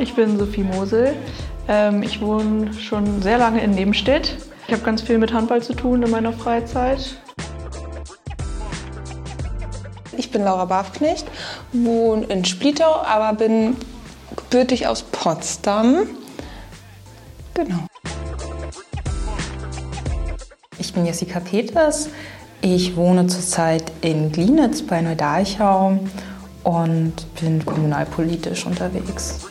Ich bin Sophie Mosel. Ähm, ich wohne schon sehr lange in Nebenstedt. Ich habe ganz viel mit Handball zu tun in meiner Freizeit. Ich bin Laura Barfknecht, wohne in Splietau, aber bin gebürtig aus Potsdam. Genau. Ich bin Jessica Peters. Ich wohne zurzeit in Glienitz bei Neudeichau und bin kommunalpolitisch unterwegs.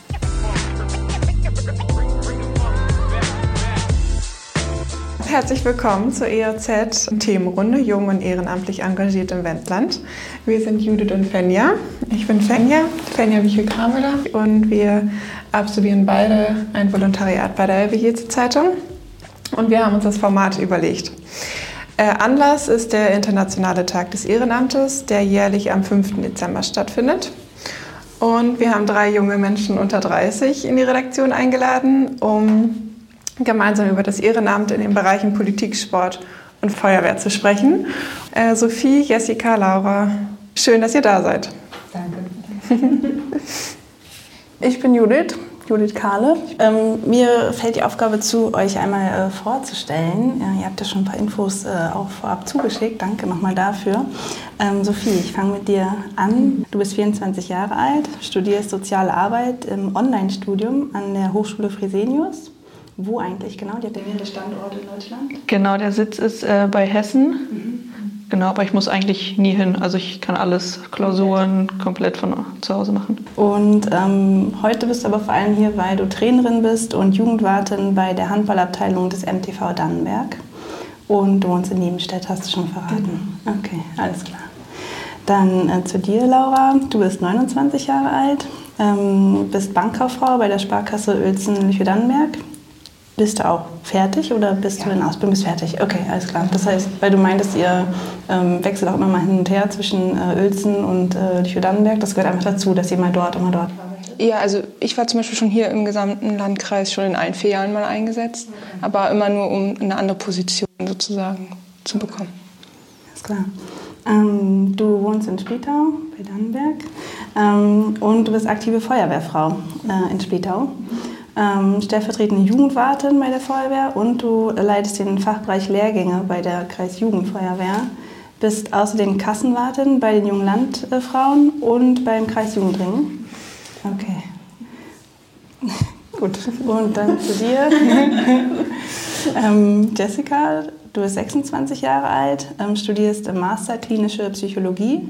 Herzlich willkommen zur EOZ Themenrunde Jung und ehrenamtlich engagiert im Wendland. Wir sind Judith und Fenja. Ich bin Fenja, Fenja Wichel-Krameler und wir absolvieren beide ein Volontariat bei der LWJ Zeitung und wir haben uns das Format überlegt. Äh, Anlass ist der Internationale Tag des Ehrenamtes, der jährlich am 5. Dezember stattfindet. Und wir haben drei junge Menschen unter 30 in die Redaktion eingeladen, um gemeinsam über das Ehrenamt in den Bereichen Politik, Sport und Feuerwehr zu sprechen. Äh, Sophie, Jessica, Laura, schön, dass ihr da seid. Danke. ich bin Judith, Judith Kahle. Ähm, mir fällt die Aufgabe zu, euch einmal äh, vorzustellen. Ja, ihr habt ja schon ein paar Infos äh, auch vorab zugeschickt. Danke nochmal dafür. Ähm, Sophie, ich fange mit dir an. Du bist 24 Jahre alt, studierst Soziale Arbeit im Online-Studium an der Hochschule Fresenius. Wo eigentlich genau? Die hat ja mehrere Standorte in Deutschland. Genau, der Sitz ist äh, bei Hessen. Mhm. Genau, aber ich muss eigentlich nie hin. Also ich kann alles, Klausuren komplett von zu Hause machen. Und ähm, heute bist du aber vor allem hier, weil du Trainerin bist und Jugendwartin bei der Handballabteilung des MTV Dannenberg. Und du wohnst in Nebenstedt, hast du schon verraten. Mhm. Okay, alles klar. Dann äh, zu dir, Laura. Du bist 29 Jahre alt, ähm, bist Bankkauffrau bei der Sparkasse Uelzen-Lüchow-Dannenberg bist du auch fertig oder bist ja. du in Ausbildung? Bist fertig? Okay, alles klar. Das heißt, weil du meintest, ihr ähm, wechselt auch immer mal hin und her zwischen äh, Uelzen und äh, Lüchow-Dannenberg. Das gehört einfach dazu, dass ihr mal dort, immer dort arbeitet. Ja, also ich war zum Beispiel schon hier im gesamten Landkreis schon in allen vier Jahren mal eingesetzt, okay. aber immer nur um eine andere Position sozusagen zu bekommen. Alles klar. Ähm, du wohnst in Splietau bei Dannenberg ähm, und du bist aktive Feuerwehrfrau äh, in Splietau. Mhm ähm, stellvertretende Jugendwartin bei der Feuerwehr und du leitest den Fachbereich Lehrgänge bei der Kreisjugendfeuerwehr. Bist außerdem Kassenwartin bei den jungen Landfrauen und beim Kreisjugendring. Okay. Gut. Und dann zu dir. ähm, Jessica, du bist 26 Jahre alt, ähm, studierst Master Klinische Psychologie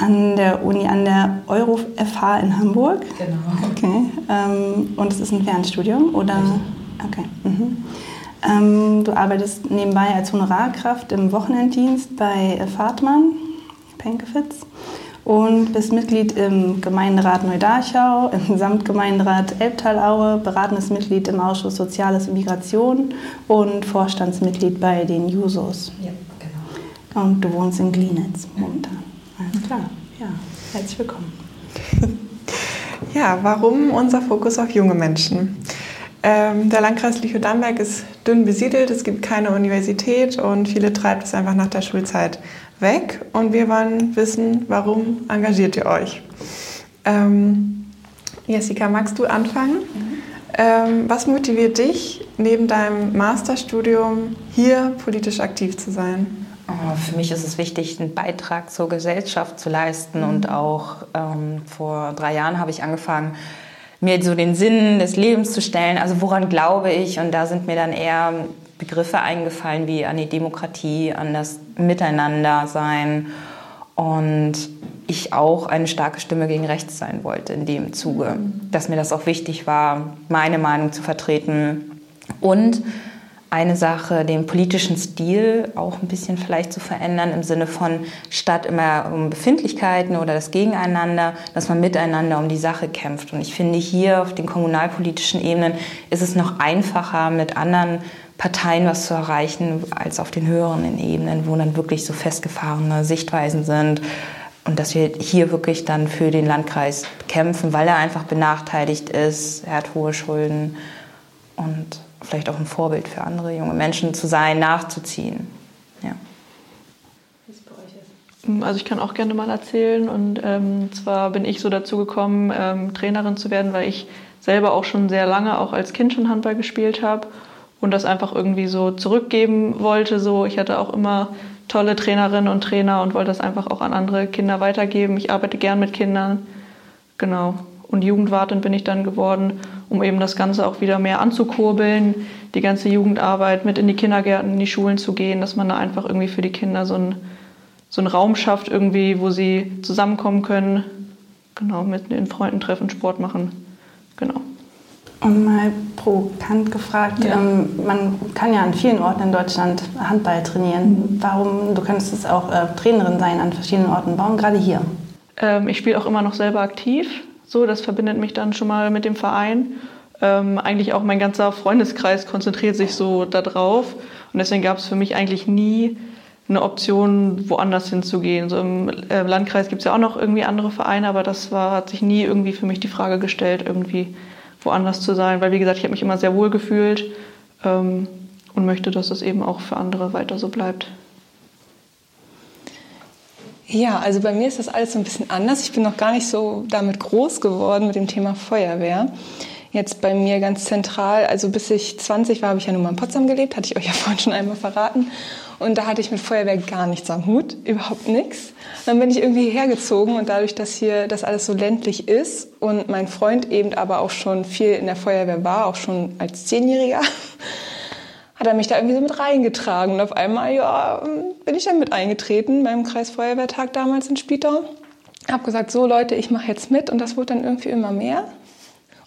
an der Uni, an der Euro FH in Hamburg. Genau. Okay. Ähm, und es ist ein Fernstudium, oder? Okay. Mhm. Ähm, du arbeitest nebenbei als Honorarkraft im Wochenenddienst bei Fahrtmann, Penkefitz, und bist Mitglied im Gemeinderat Neudarchau, im Samtgemeinderat Elbtalaue, beratendes Mitglied im Ausschuss Soziales und Migration und Vorstandsmitglied bei den Jusos. Ja, genau. Und du wohnst in Glienitz momentan. Alles klar, ja, herzlich willkommen. Ja, warum unser Fokus auf junge Menschen? Ähm, der Landkreis Lüchow-Dannenberg ist dünn besiedelt, es gibt keine Universität und viele treibt es einfach nach der Schulzeit weg. Und wir wollen wissen, warum engagiert ihr euch? Ähm, Jessica, magst du anfangen? Mhm. Ähm, was motiviert dich, neben deinem Masterstudium hier politisch aktiv zu sein? Oh, für mich ist es wichtig, einen Beitrag zur Gesellschaft zu leisten. Mhm. Und auch ähm, vor drei Jahren habe ich angefangen, mir so den Sinn des Lebens zu stellen. Also woran glaube ich? Und da sind mir dann eher Begriffe eingefallen wie an die Demokratie, an das Miteinandersein. Und ich auch eine starke Stimme gegen rechts sein wollte in dem Zuge. Mhm. Dass mir das auch wichtig war, meine Meinung zu vertreten. Und eine Sache, den politischen Stil auch ein bisschen vielleicht zu verändern, im Sinne von statt immer um Befindlichkeiten oder das Gegeneinander, dass man miteinander um die Sache kämpft. Und ich finde, hier auf den kommunalpolitischen Ebenen ist es noch einfacher, mit anderen Parteien was zu erreichen, als auf den höheren Ebenen, wo dann wirklich so festgefahrene Sichtweisen sind. Und dass wir hier wirklich dann für den Landkreis kämpfen, weil er einfach benachteiligt ist, er hat hohe Schulden und vielleicht auch ein Vorbild für andere junge Menschen zu sein, nachzuziehen. Ja. Also ich kann auch gerne mal erzählen. Und ähm, zwar bin ich so dazu gekommen, ähm, Trainerin zu werden, weil ich selber auch schon sehr lange, auch als Kind schon Handball gespielt habe und das einfach irgendwie so zurückgeben wollte. So, ich hatte auch immer tolle Trainerinnen und Trainer und wollte das einfach auch an andere Kinder weitergeben. Ich arbeite gern mit Kindern. Genau. Und Jugendwartin bin ich dann geworden, um eben das Ganze auch wieder mehr anzukurbeln, die ganze Jugendarbeit mit in die Kindergärten, in die Schulen zu gehen, dass man da einfach irgendwie für die Kinder so, ein, so einen Raum schafft, irgendwie, wo sie zusammenkommen können. Genau, mit den Freunden treffen, Sport machen. Genau. Und mal provokant gefragt, ja. ähm, man kann ja an vielen Orten in Deutschland Handball trainieren. Warum, du könntest es auch äh, Trainerin sein an verschiedenen Orten, warum gerade hier? Ähm, ich spiele auch immer noch selber aktiv. So, das verbindet mich dann schon mal mit dem Verein. Ähm, eigentlich auch mein ganzer Freundeskreis konzentriert sich so darauf. Und deswegen gab es für mich eigentlich nie eine Option, woanders hinzugehen. So Im äh, Landkreis gibt es ja auch noch irgendwie andere Vereine, aber das war, hat sich nie irgendwie für mich die Frage gestellt, irgendwie woanders zu sein, weil wie gesagt, ich habe mich immer sehr wohl gefühlt ähm, und möchte, dass es eben auch für andere weiter so bleibt. Ja, also bei mir ist das alles so ein bisschen anders. Ich bin noch gar nicht so damit groß geworden mit dem Thema Feuerwehr. Jetzt bei mir ganz zentral, also bis ich 20 war, habe ich ja nur mal in Potsdam gelebt, hatte ich euch ja vorhin schon einmal verraten. Und da hatte ich mit Feuerwehr gar nichts am Hut, überhaupt nichts. Dann bin ich irgendwie hergezogen und dadurch, dass hier das alles so ländlich ist und mein Freund eben aber auch schon viel in der Feuerwehr war, auch schon als Zehnjähriger, hat er mich da irgendwie so mit reingetragen. Und auf einmal, ja, bin ich dann mit eingetreten beim Kreisfeuerwehrtag damals in Spietau. Hab gesagt, so Leute, ich mache jetzt mit und das wurde dann irgendwie immer mehr.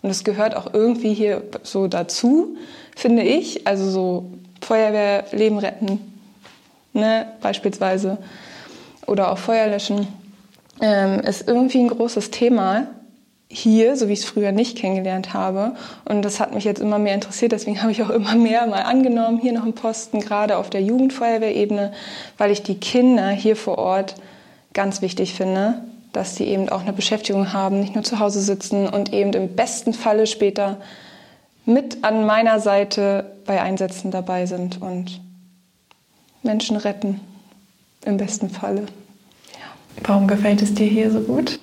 Und es gehört auch irgendwie hier so dazu, finde ich. Also so Feuerwehr, retten, ne, beispielsweise, oder auch Feuer löschen, ähm, ist irgendwie ein großes Thema hier, so wie ich es früher nicht kennengelernt habe. Und das hat mich jetzt immer mehr interessiert. Deswegen habe ich auch immer mehr mal angenommen, hier noch einen Posten, gerade auf der Jugendfeuerwehrebene, weil ich die Kinder hier vor Ort ganz wichtig finde, dass sie eben auch eine Beschäftigung haben, nicht nur zu Hause sitzen und eben im besten Falle später mit an meiner Seite bei Einsätzen dabei sind und Menschen retten, im besten Falle. Ja. Warum gefällt es dir hier so gut?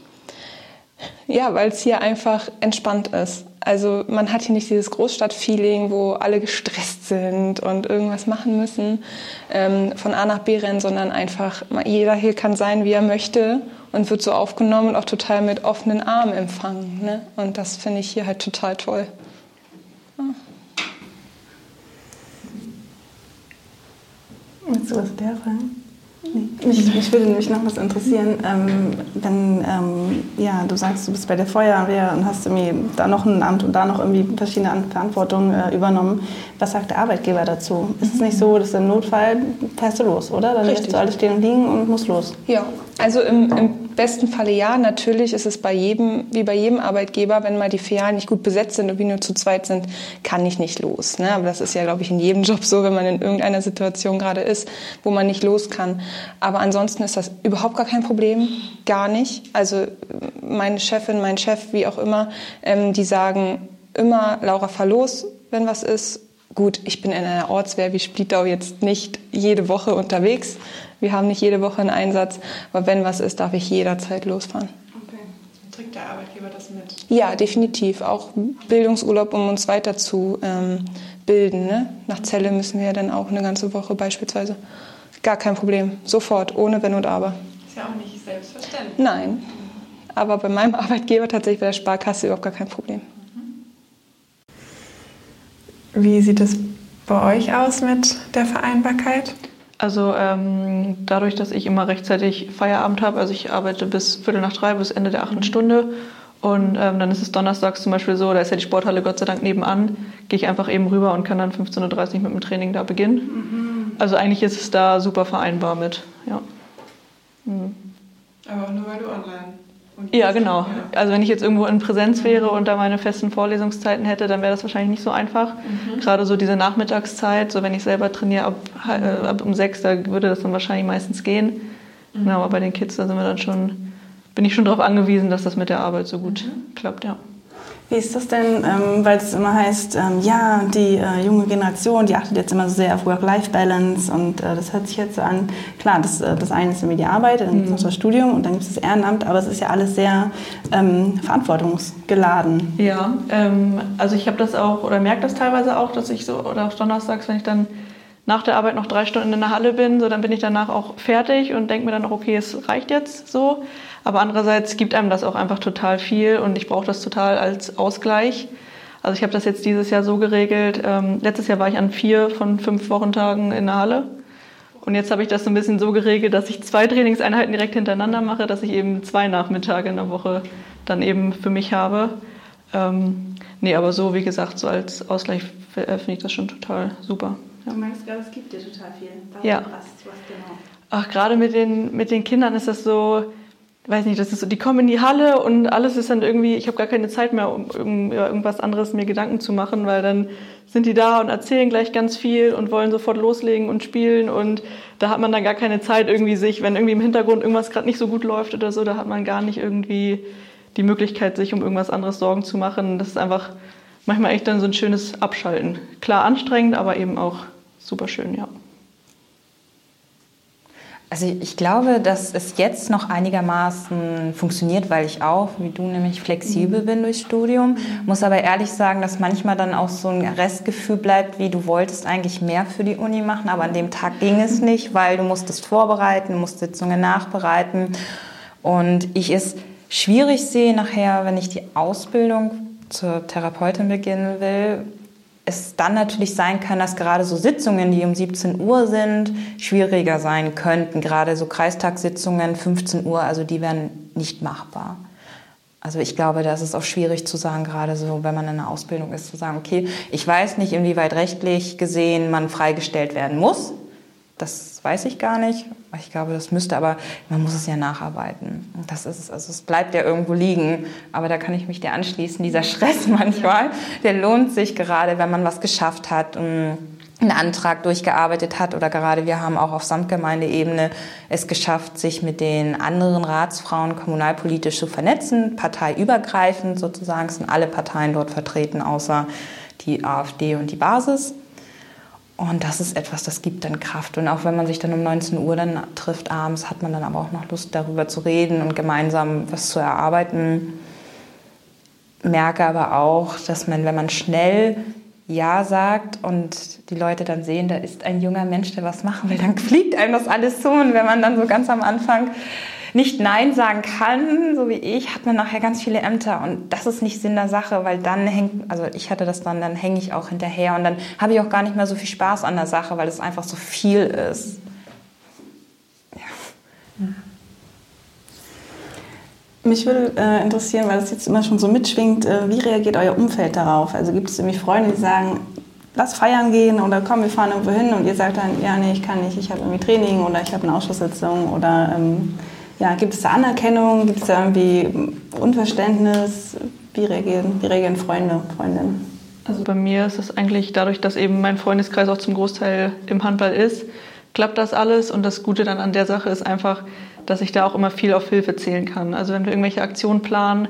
Ja, weil es hier einfach entspannt ist. Also man hat hier nicht dieses Großstadtfeeling, wo alle gestresst sind und irgendwas machen müssen, ähm, von A nach B rennen, sondern einfach jeder hier kann sein, wie er möchte und wird so aufgenommen und auch total mit offenen Armen empfangen. Ne? Und das finde ich hier halt total toll. Ja. Willst du was der fragen? Mich, mich würde nämlich noch was interessieren, ähm, wenn ähm, ja, du sagst, du bist bei der Feuerwehr und hast irgendwie da noch ein Amt und da noch irgendwie verschiedene Verantwortungen äh, übernommen. Was sagt der Arbeitgeber dazu? Ist es nicht so, dass im Notfall fährst du los, oder? Dann lässt du alles stehen und liegen und musst los. Ja, also im, im besten Falle ja. Natürlich ist es bei jedem, wie bei jedem Arbeitgeber, wenn mal die Filialen nicht gut besetzt sind und wir nur zu zweit sind, kann ich nicht los. Ne? Aber das ist ja, glaube ich, in jedem Job so, wenn man in irgendeiner Situation gerade ist, wo man nicht los kann. Aber ansonsten ist das überhaupt gar kein Problem, gar nicht. Also meine Chefin, mein Chef, wie auch immer, ähm, die sagen immer, Laura, fahr los, wenn was ist. Gut, ich bin in einer Ortswehr wie Splittau jetzt nicht jede Woche unterwegs. Wir haben nicht jede Woche einen Einsatz, aber wenn was ist, darf ich jederzeit losfahren. Okay. Trägt der Arbeitgeber das mit? Ja, definitiv. Auch Bildungsurlaub, um uns weiter zu ähm, bilden. Ne? Nach Celle müssen wir ja dann auch eine ganze Woche beispielsweise. Gar kein Problem. Sofort, ohne Wenn und Aber. Ist ja auch nicht selbstverständlich. Nein. Aber bei meinem Arbeitgeber tatsächlich bei der Sparkasse überhaupt gar kein Problem. Wie sieht es bei euch aus mit der Vereinbarkeit? Also ähm, dadurch, dass ich immer rechtzeitig Feierabend habe, also ich arbeite bis Viertel nach drei, bis Ende der achten mhm. Stunde. Und ähm, dann ist es donnerstags zum Beispiel so, da ist ja die Sporthalle Gott sei Dank nebenan, gehe ich einfach eben rüber und kann dann 15.30 Uhr mit dem Training da beginnen. Mhm. Also eigentlich ist es da super vereinbar mit, ja. Mhm. Aber auch nur weil du online ja, genau. Also wenn ich jetzt irgendwo in Präsenz wäre und da meine festen Vorlesungszeiten hätte, dann wäre das wahrscheinlich nicht so einfach. Mhm. Gerade so diese Nachmittagszeit, so wenn ich selber trainiere ab, äh, ab um sechs, da würde das dann wahrscheinlich meistens gehen. Mhm. Genau, aber bei den Kids, da sind wir dann schon, bin ich schon darauf angewiesen, dass das mit der Arbeit so gut mhm. klappt, ja. Wie ist das denn, ähm, weil es immer heißt, ähm, ja, die äh, junge Generation, die achtet jetzt immer so sehr auf Work-Life-Balance und äh, das hört sich jetzt so an, klar, das, äh, das eine ist irgendwie die Arbeit, dann gibt es noch das Studium und dann gibt es das Ehrenamt, aber es ist ja alles sehr ähm, verantwortungsgeladen. Ja, ähm, also ich habe das auch oder merke das teilweise auch, dass ich so, oder auch donnerstags, wenn ich dann nach der Arbeit noch drei Stunden in der Halle bin, so dann bin ich danach auch fertig und denke mir dann auch, okay, es reicht jetzt so. Aber andererseits gibt einem das auch einfach total viel und ich brauche das total als Ausgleich. Also ich habe das jetzt dieses Jahr so geregelt. Ähm, letztes Jahr war ich an vier von fünf Wochentagen in der Halle. Und jetzt habe ich das so ein bisschen so geregelt, dass ich zwei Trainingseinheiten direkt hintereinander mache, dass ich eben zwei Nachmittage in der Woche dann eben für mich habe. Ähm, nee, aber so, wie gesagt, so als Ausgleich äh, finde ich das schon total super. Ja. Du merkst gerade, es gibt dir total viel. Was, ja. Was, was genau? Ach, gerade mit den, mit den Kindern ist das so, weiß nicht, das ist so, die kommen in die Halle und alles ist dann irgendwie, ich habe gar keine Zeit mehr, um irgendwas anderes mir Gedanken zu machen, weil dann sind die da und erzählen gleich ganz viel und wollen sofort loslegen und spielen und da hat man dann gar keine Zeit irgendwie sich, wenn irgendwie im Hintergrund irgendwas gerade nicht so gut läuft oder so, da hat man gar nicht irgendwie die Möglichkeit, sich um irgendwas anderes Sorgen zu machen. Das ist einfach manchmal echt dann so ein schönes Abschalten. Klar anstrengend, aber eben auch super schön, ja. Also ich glaube, dass es jetzt noch einigermaßen funktioniert, weil ich auch, wie du nämlich, flexibel mhm. bin durchs Studium. Muss aber ehrlich sagen, dass manchmal dann auch so ein Restgefühl bleibt, wie du wolltest eigentlich mehr für die Uni machen, aber an dem Tag ging es nicht, weil du musstest vorbereiten, musst Sitzungen nachbereiten. Und ich es schwierig sehe nachher, wenn ich die Ausbildung zur Therapeutin beginnen will, es dann natürlich sein kann, dass gerade so Sitzungen, die um 17 Uhr sind, schwieriger sein könnten. Gerade so Kreistagssitzungen 15 Uhr, also die wären nicht machbar. Also ich glaube, das ist auch schwierig zu sagen, gerade so, wenn man in einer Ausbildung ist, zu sagen, okay, ich weiß nicht, inwieweit rechtlich gesehen man freigestellt werden muss. Das weiß ich gar nicht. Ich glaube, das müsste, aber man muss es ja nacharbeiten. Das ist also es bleibt ja irgendwo liegen. Aber da kann ich mich dir anschließen. Dieser Stress manchmal, der lohnt sich gerade, wenn man was geschafft hat. Und einen Antrag durchgearbeitet hat oder gerade wir haben auch auf Samtgemeindeebene es geschafft, sich mit den anderen Ratsfrauen kommunalpolitisch zu vernetzen, parteiübergreifend sozusagen. Es sind alle Parteien dort vertreten, außer die AfD und die Basis. Und das ist etwas, das gibt dann Kraft. Und auch wenn man sich dann um 19 Uhr dann trifft abends, hat man dann aber auch noch Lust, darüber zu reden und gemeinsam was zu erarbeiten. Merke aber auch, dass man, wenn man schnell Ja sagt und die Leute dann sehen, da ist ein junger Mensch, der was machen will, dann fliegt einem das alles zu. Und wenn man dann so ganz am Anfang nicht Nein sagen kann, so wie ich, hat man nachher ganz viele Ämter und das ist nicht Sinn der Sache, weil dann hängt, also ich hatte das dann, dann hänge ich auch hinterher und dann habe ich auch gar nicht mehr so viel Spaß an der Sache, weil es einfach so viel ist. Ja. Mich würde äh, interessieren, weil das jetzt immer schon so mitschwingt, äh, wie reagiert euer Umfeld darauf? Also gibt es irgendwie Freunde, die sagen, lass feiern gehen oder komm, wir fahren irgendwo hin und ihr sagt dann, ja, nee, ich kann nicht, ich habe irgendwie Training oder ich habe eine Ausschusssitzung oder ähm, ja, gibt es da Anerkennung? Gibt es da irgendwie Unverständnis? Wie reagieren, wie reagieren Freunde, Freundinnen? Also bei mir ist es eigentlich dadurch, dass eben mein Freundeskreis auch zum Großteil im Handball ist, klappt das alles. Und das Gute dann an der Sache ist einfach, dass ich da auch immer viel auf Hilfe zählen kann. Also wenn wir irgendwelche Aktionen planen,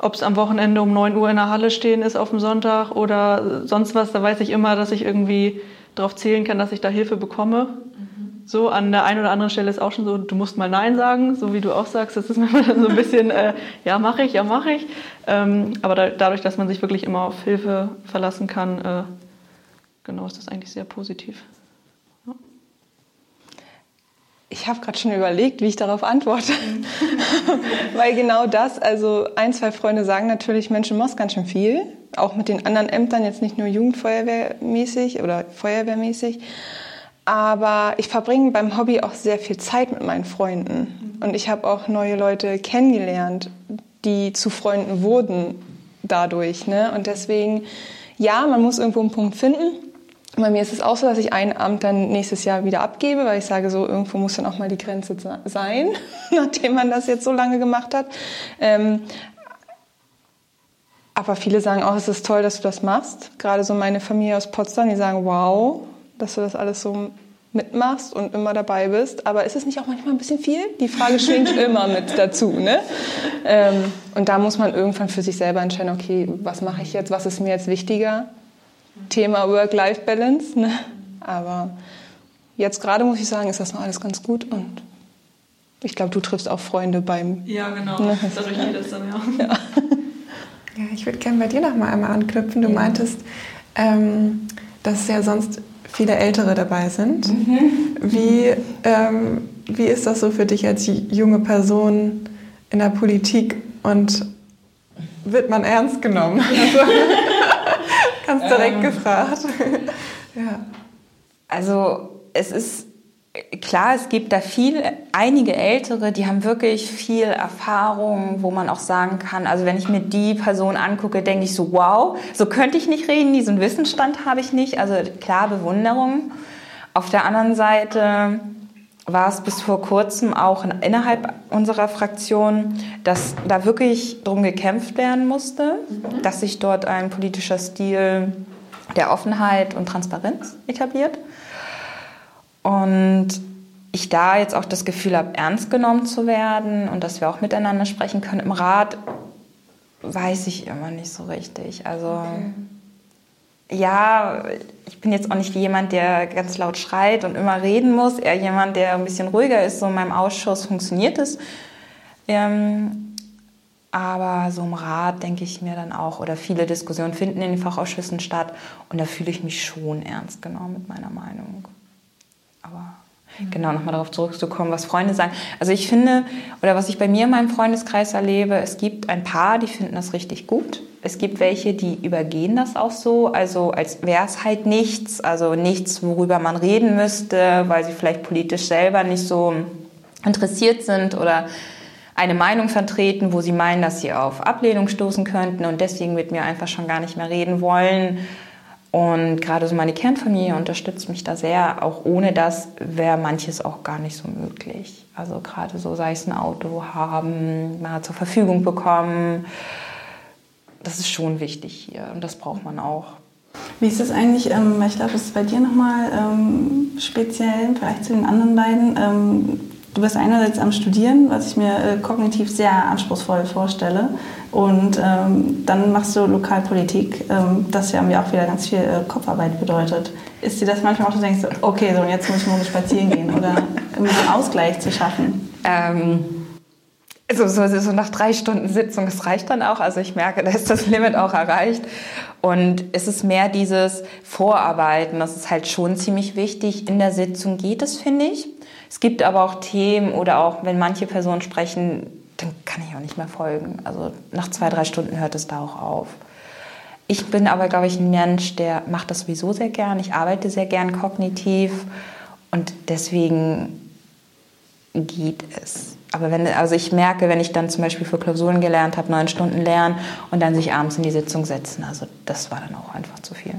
ob es am Wochenende um 9 Uhr in der Halle stehen ist auf dem Sonntag oder sonst was, da weiß ich immer, dass ich irgendwie darauf zählen kann, dass ich da Hilfe bekomme. So, an der einen oder anderen Stelle ist auch schon so, du musst mal Nein sagen, so wie du auch sagst. Das ist manchmal so ein bisschen, äh, ja, mache ich, ja, mache ich. Ähm, aber da, dadurch, dass man sich wirklich immer auf Hilfe verlassen kann, äh, genau, ist das eigentlich sehr positiv. Ja. Ich habe gerade schon überlegt, wie ich darauf antworte. Weil genau das, also ein, zwei Freunde sagen natürlich, Mensch, du machst ganz schön viel. Auch mit den anderen Ämtern, jetzt nicht nur Jugendfeuerwehrmäßig oder Feuerwehrmäßig. Aber ich verbringe beim Hobby auch sehr viel Zeit mit meinen Freunden. Und ich habe auch neue Leute kennengelernt, die zu Freunden wurden dadurch. Ne? Und deswegen, ja, man muss irgendwo einen Punkt finden. Bei mir ist es auch so, dass ich ein Amt dann nächstes Jahr wieder abgebe, weil ich sage, so irgendwo muss dann auch mal die Grenze sein, nachdem man das jetzt so lange gemacht hat. Ähm, aber viele sagen auch, es ist toll, dass du das machst. Gerade so meine Familie aus Potsdam, die sagen, wow, dass du das alles so mitmachst und immer dabei bist. Aber ist es nicht auch manchmal ein bisschen viel? Die Frage schwingt immer mit dazu. Ne? Ähm, und da muss man irgendwann für sich selber entscheiden, okay, was mache ich jetzt, was ist mir jetzt wichtiger? Thema Work-Life-Balance. Ne? Aber jetzt gerade muss ich sagen, ist das noch alles ganz gut und ich glaube, du triffst auch Freunde beim. Ja, genau. Ne? Dadurch geht das dann, ja. ja. Ja, ich würde gerne bei dir noch mal einmal anknüpfen. Du ja. meintest, ähm, dass ja sonst viele Ältere dabei sind. Mhm. Wie, ähm, wie ist das so für dich als junge Person in der Politik und wird man ernst genommen? Also, ganz direkt ähm, gefragt. ja. Also es ist klar, es gibt da viel, einige Ältere, die haben wirklich viel Erfahrung, wo man auch sagen kann, also wenn ich mir die Person angucke, denke ich so, wow, so könnte ich nicht reden, diesen Wissensstand habe ich nicht. Also klar, Bewunderung. Auf der anderen Seite war es bis vor kurzem auch innerhalb unserer Fraktion, dass da wirklich darum gekämpft werden musste, mhm. dass sich dort ein politischer Stil der Offenheit und Transparenz etabliert. Und ich da jetzt auch das Gefühl habe, ernst genommen zu werden und dass wir auch miteinander sprechen können im Rat, weiß ich immer nicht so richtig. Also okay. ja, ich bin jetzt auch nicht jemand, der ganz laut schreit und immer reden muss, eher jemand, der ein bisschen ruhiger ist. So in meinem Ausschuss funktioniert es. Ähm, aber so im Rat denke ich mir dann auch, oder viele Diskussionen finden in den Fachausschüssen statt und da fühle ich mich schon ernst genommen mit meiner Meinung. Aber genau nochmal darauf zurückzukommen, was Freunde sagen. Also ich finde, oder was ich bei mir in meinem Freundeskreis erlebe, es gibt ein paar, die finden das richtig gut. Es gibt welche, die übergehen das auch so, also als wäre es halt nichts, also nichts, worüber man reden müsste, weil sie vielleicht politisch selber nicht so interessiert sind oder eine Meinung vertreten, wo sie meinen, dass sie auf Ablehnung stoßen könnten und deswegen mit mir einfach schon gar nicht mehr reden wollen. Und gerade so meine Kernfamilie unterstützt mich da sehr. Auch ohne das wäre manches auch gar nicht so möglich. Also gerade so, sei es ein Auto haben, mal zur Verfügung bekommen. Das ist schon wichtig hier und das braucht man auch. Wie ist das eigentlich, ähm, ich glaube, das ist bei dir nochmal ähm, speziell Vergleich zu den anderen beiden. Ähm, Du bist einerseits am Studieren, was ich mir äh, kognitiv sehr anspruchsvoll vorstelle. Und ähm, dann machst du Lokalpolitik, ähm, das ja mir auch wieder ganz viel äh, Kopfarbeit bedeutet. Ist dir das manchmal auch, du denkst, okay, so und jetzt muss ich morgen spazieren gehen oder um einen Ausgleich zu schaffen? Ähm, so, so, so nach drei Stunden Sitzung, das reicht dann auch. Also ich merke, da ist das Limit auch erreicht. Und es ist mehr dieses Vorarbeiten, das ist halt schon ziemlich wichtig. In der Sitzung geht es, finde ich. Es gibt aber auch Themen oder auch, wenn manche Personen sprechen, dann kann ich auch nicht mehr folgen. Also nach zwei, drei Stunden hört es da auch auf. Ich bin aber, glaube ich, ein Mensch, der macht das sowieso sehr gern. Ich arbeite sehr gern kognitiv und deswegen geht es. Aber wenn, also ich merke, wenn ich dann zum Beispiel für Klausuren gelernt habe, neun Stunden lernen und dann sich abends in die Sitzung setzen, also das war dann auch einfach zu viel.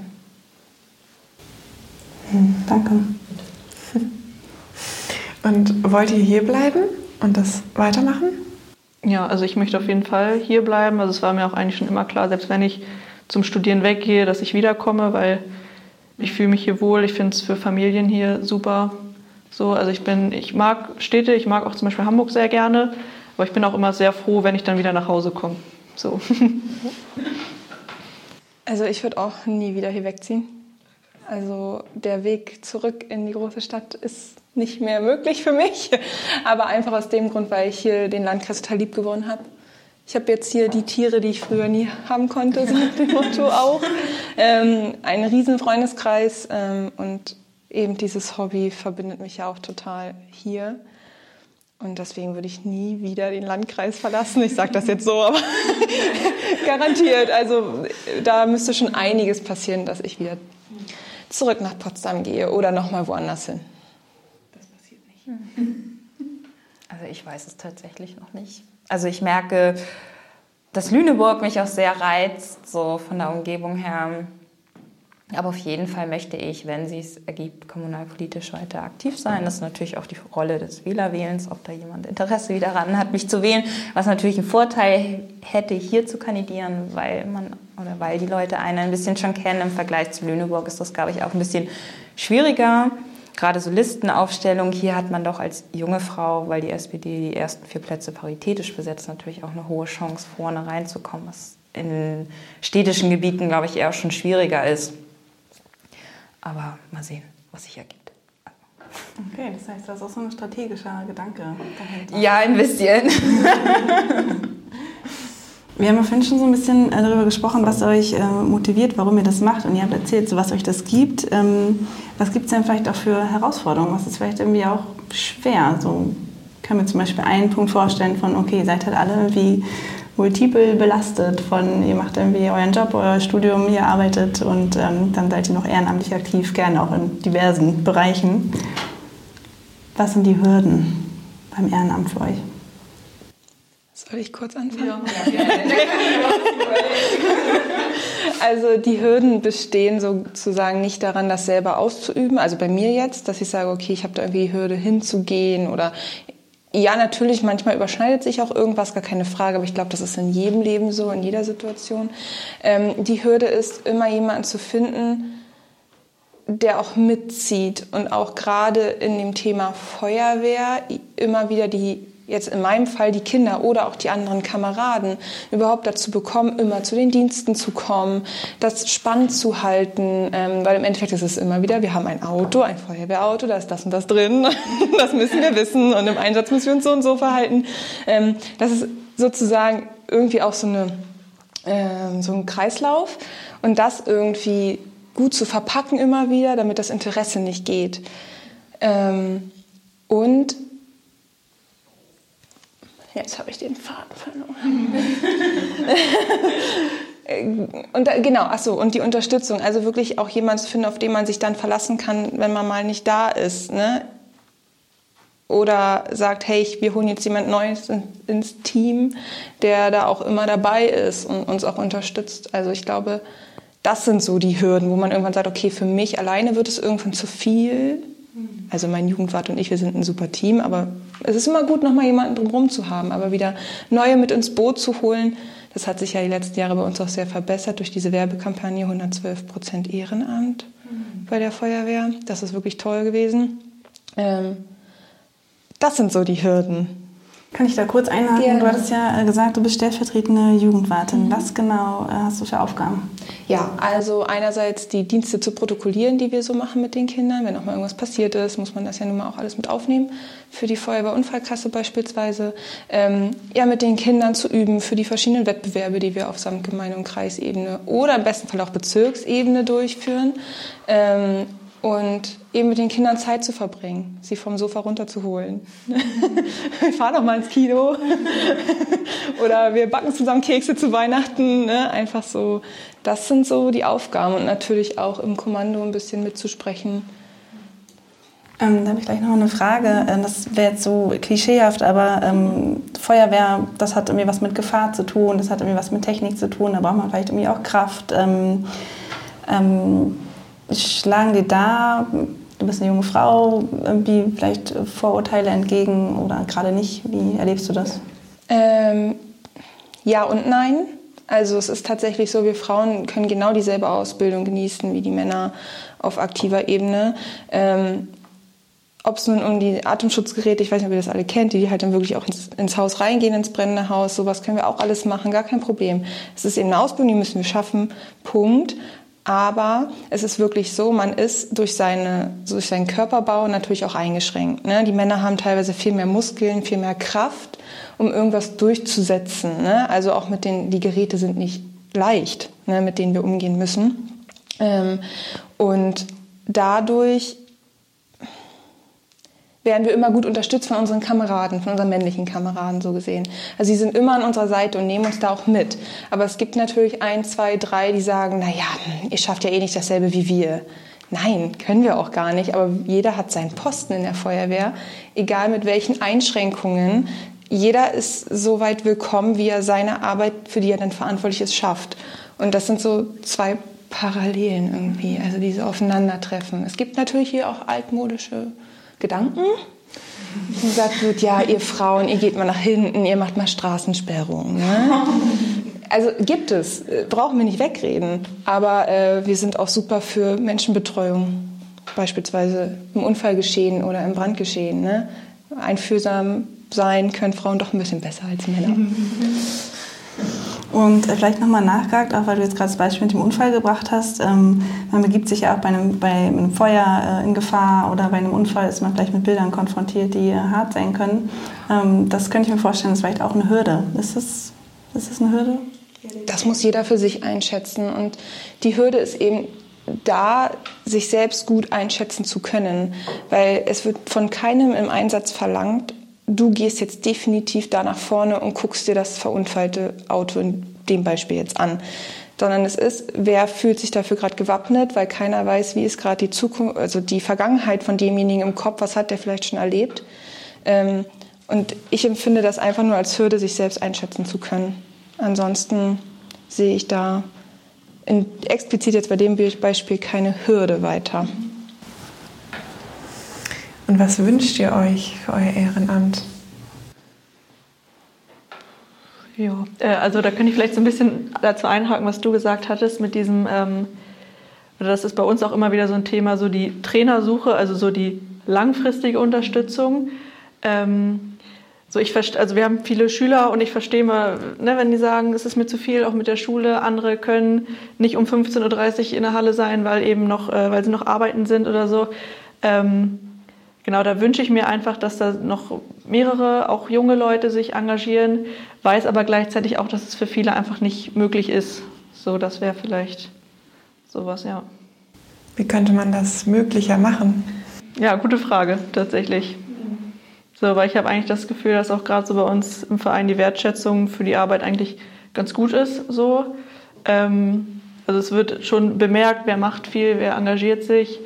Hm, danke. Und wollt ihr hier bleiben und das weitermachen? Ja, also ich möchte auf jeden Fall hier bleiben. Also es war mir auch eigentlich schon immer klar, selbst wenn ich zum Studieren weggehe, dass ich wiederkomme, weil ich fühle mich hier wohl. Ich finde es für Familien hier super. So, also ich bin, ich mag Städte, ich mag auch zum Beispiel Hamburg sehr gerne, aber ich bin auch immer sehr froh, wenn ich dann wieder nach Hause komme. So. Also ich würde auch nie wieder hier wegziehen. Also der Weg zurück in die große Stadt ist nicht mehr möglich für mich. Aber einfach aus dem Grund, weil ich hier den Landkreis total lieb gewonnen habe. Ich habe jetzt hier die Tiere, die ich früher nie haben konnte, so nach dem Motto auch. Ähm, einen riesen Freundeskreis ähm, und eben dieses Hobby verbindet mich ja auch total hier. Und deswegen würde ich nie wieder den Landkreis verlassen. Ich sage das jetzt so, aber garantiert. Also da müsste schon einiges passieren, dass ich wieder zurück nach Potsdam gehe oder nochmal woanders hin. Also ich weiß es tatsächlich noch nicht. Also ich merke, dass Lüneburg mich auch sehr reizt, so von der Umgebung her. Aber auf jeden Fall möchte ich, wenn sie es ergibt, kommunalpolitisch weiter aktiv sein. Das ist natürlich auch die Rolle des Wählerwählens, ob da jemand Interesse wieder daran hat, mich zu wählen. Was natürlich einen Vorteil hätte, hier zu kandidieren, weil man oder weil die Leute einen ein bisschen schon kennen. Im Vergleich zu Lüneburg ist das, glaube ich, auch ein bisschen schwieriger. gerade so Listenaufstellung, hier hat man doch als junge Frau, weil die SPD die ersten vier Plätze paritätisch besetzt, natürlich auch eine hohe Chance, vorne reinzukommen, was in städtischen Gebieten, glaube ich, eher schon schwieriger ist. Aber mal sehen, was sich ergibt. Okay, das heißt, das ist auch so ein strategischer Gedanke dahinter. Ja, ein bisschen. Wir haben ja vorhin schon so ein bisschen äh, darüber gesprochen, was euch äh, motiviert, warum ihr das macht. Und ihr habt erzählt, was euch das gibt. Ähm, was gibt es denn vielleicht auch für Herausforderungen? Was ist vielleicht irgendwie auch schwer? So können wir zum Beispiel einen Punkt vorstellen von, okay, ihr seid halt alle irgendwie multiple belastet von, ihr macht irgendwie euren Job, euer Studium, ihr arbeitet und ähm, dann seid ihr noch ehrenamtlich aktiv, gerne auch in diversen Bereichen. Was sind die Hürden beim Ehrenamt für euch? Soll ich kurz anfangen? Ja, also die Hürden bestehen sozusagen nicht daran, das selber auszuüben. Also bei mir jetzt, dass ich sage, okay, ich habe da irgendwie die Hürde hinzugehen oder ja, natürlich, manchmal überschneidet sich auch irgendwas, gar keine Frage, aber ich glaube, das ist in jedem Leben so, in jeder Situation. Ähm, die Hürde ist, immer jemanden zu finden, der auch mitzieht und auch gerade in dem Thema Feuerwehr immer wieder die jetzt in meinem Fall die Kinder oder auch die anderen Kameraden überhaupt dazu bekommen, immer zu den Diensten zu kommen, das spannend zu halten, ähm, weil im Endeffekt ist es immer wieder, wir haben ein Auto, ein Feuerwehrauto, da ist das und das drin, das müssen wir wissen und im Einsatz müssen wir uns so und so verhalten. Ähm, das ist sozusagen irgendwie auch so, eine, ähm, so ein Kreislauf und das irgendwie gut zu verpacken immer wieder, damit das Interesse nicht geht. Ähm, und Jetzt habe ich den Faden verloren. und da, genau, ach so, und die Unterstützung, also wirklich auch jemanden zu finden, auf den man sich dann verlassen kann, wenn man mal nicht da ist, ne? Oder sagt, hey, wir holen jetzt jemand Neues ins Team, der da auch immer dabei ist und uns auch unterstützt. Also ich glaube, das sind so die Hürden, wo man irgendwann sagt, okay, für mich alleine wird es irgendwann zu viel also mein Jugendwart und ich, wir sind ein super Team, aber es ist immer gut, noch mal jemanden drumherum zu haben, aber wieder neue mit ins Boot zu holen. Das hat sich ja die letzten Jahre bei uns auch sehr verbessert durch diese Werbekampagne 112 Prozent Ehrenamt mhm. bei der Feuerwehr. Das ist wirklich toll gewesen. Ähm, das sind so die Hürden. Kann ich da kurz einhaken? Gerne. Du hattest ja äh, gesagt, du bist stellvertretende Jugendwartin. Mhm. Was genau äh, hast du für Aufgaben? Ja, also einerseits die Dienste zu protokollieren, die wir so machen mit den Kindern. Wenn auch mal irgendwas passiert ist, muss man das ja nun mal auch alles mit aufnehmen. Für die Feuerwehrunfallkasse beispielsweise. Ähm, ja, mit den Kindern zu üben für die verschiedenen Wettbewerbe, die wir auf Samtgemeinde- und Kreisebene oder im besten Fall auch Bezirksebene durchführen. Ähm, und eben mit den Kindern Zeit zu verbringen, sie vom Sofa runterzuholen. wir fahren doch mal ins Kino oder wir backen zusammen Kekse zu Weihnachten. Ne? Einfach so, das sind so die Aufgaben und natürlich auch im Kommando ein bisschen mitzusprechen. Ähm, da habe ich gleich noch eine Frage. Ähm, das wäre jetzt so klischeehaft, aber ähm, Feuerwehr, das hat irgendwie was mit Gefahr zu tun, das hat irgendwie was mit Technik zu tun, da braucht man vielleicht irgendwie auch Kraft. Ähm, ähm, Schlagen dir da, du bist eine junge Frau, irgendwie vielleicht Vorurteile entgegen oder gerade nicht? Wie erlebst du das? Ähm, ja und nein. Also es ist tatsächlich so, wir Frauen können genau dieselbe Ausbildung genießen wie die Männer auf aktiver Ebene. Ähm, ob es nun um die Atemschutzgeräte, ich weiß nicht, ob ihr das alle kennt, die, halt dann wirklich auch ins, ins, Haus reingehen, ins brennende Haus, sowas können wir auch alles machen, gar kein Problem. Es ist eben eine Ausbildung, die müssen wir schaffen, Punkt. Aber es ist wirklich so, man ist durch, seine, durch seinen Körperbau natürlich auch eingeschränkt. Ne? Die Männer haben teilweise viel mehr Muskeln, viel mehr Kraft, um irgendwas durchzusetzen. Ne? Also auch mit den, die Geräte sind nicht leicht, ne, mit denen wir umgehen müssen. Ähm, und dadurch werden wir immer gut unterstützt von unseren Kameraden, von unseren männlichen Kameraden so gesehen. Also sie sind immer an unserer Seite und nehmen uns da auch mit. Aber es gibt natürlich ein, zwei, drei, die sagen, na ja, ihr schafft ja eh nicht dasselbe wie wir. Nein, können wir auch gar nicht. Aber jeder hat seinen Posten in der Feuerwehr, egal mit welchen Einschränkungen. Jeder ist so weit willkommen, wie er seine Arbeit, für die er dann verantwortlich ist, schafft. Und das sind so zwei Parallelen irgendwie, also diese Aufeinandertreffen. Es gibt natürlich hier auch altmodische Gedanken. Und gesagt wird, ja, ihr Frauen, ihr geht mal nach hinten, ihr macht mal Straßensperrung. Ne? Also gibt es, brauchen wir nicht wegreden. Aber äh, wir sind auch super für Menschenbetreuung. beispielsweise im Unfallgeschehen oder im Brandgeschehen. Ne? Einfühlsam sein können Frauen doch ein bisschen besser als Männer. Und äh, vielleicht nochmal nachgehakt, auch weil du jetzt gerade das Beispiel mit dem Unfall gebracht hast. Ähm, man begibt sich ja auch bei einem, bei einem Feuer äh, in Gefahr oder bei einem Unfall ist man vielleicht mit Bildern konfrontiert, die äh, hart sein können. Ähm, das könnte ich mir vorstellen, ist vielleicht auch eine Hürde. Ist das, ist das eine Hürde? Das muss jeder für sich einschätzen. Und die Hürde ist eben da, sich selbst gut einschätzen zu können. Weil es wird von keinem im Einsatz verlangt, du gehst jetzt definitiv da nach vorne und guckst dir das verunfallte Auto in dem Beispiel jetzt an. Sondern es ist, wer fühlt sich dafür gerade gewappnet, weil keiner weiß, wie ist gerade die Zukunft, also die Vergangenheit von demjenigen im Kopf, was hat der vielleicht schon erlebt. Ähm, und ich empfinde das einfach nur als Hürde, sich selbst einschätzen zu können. Ansonsten sehe ich da in, explizit jetzt bei dem Beispiel keine Hürde weiter. Und was wünscht ihr euch für euer Ehrenamt? Ja, äh, also da könnte ich vielleicht so ein bisschen dazu einhaken, was du gesagt hattest mit diesem, ähm, das ist bei uns auch immer wieder so ein Thema, so die Trainersuche, also so die langfristige Unterstützung. Ähm, so ich also wir haben viele Schüler und ich verstehe mal, ne, wenn die sagen, es ist mir zu viel, auch mit der Schule. Andere können nicht um 15.30 Uhr in der Halle sein, weil eben noch, äh, weil sie noch arbeiten sind oder so. Ähm, genau, da wünsche ich mir einfach, dass da noch mehrere, auch junge Leute sich engagieren, weiß aber gleichzeitig auch, dass es für viele einfach nicht möglich ist. So, das wäre vielleicht sowas, ja. Wie könnte man das möglicher machen? Ja, gute Frage, tatsächlich. So, weil ich habe eigentlich das Gefühl, dass auch gerade so bei uns im Verein die Wertschätzung für die Arbeit eigentlich ganz gut ist. So. Ähm, also es wird schon bemerkt, wer macht viel, wer engagiert sich.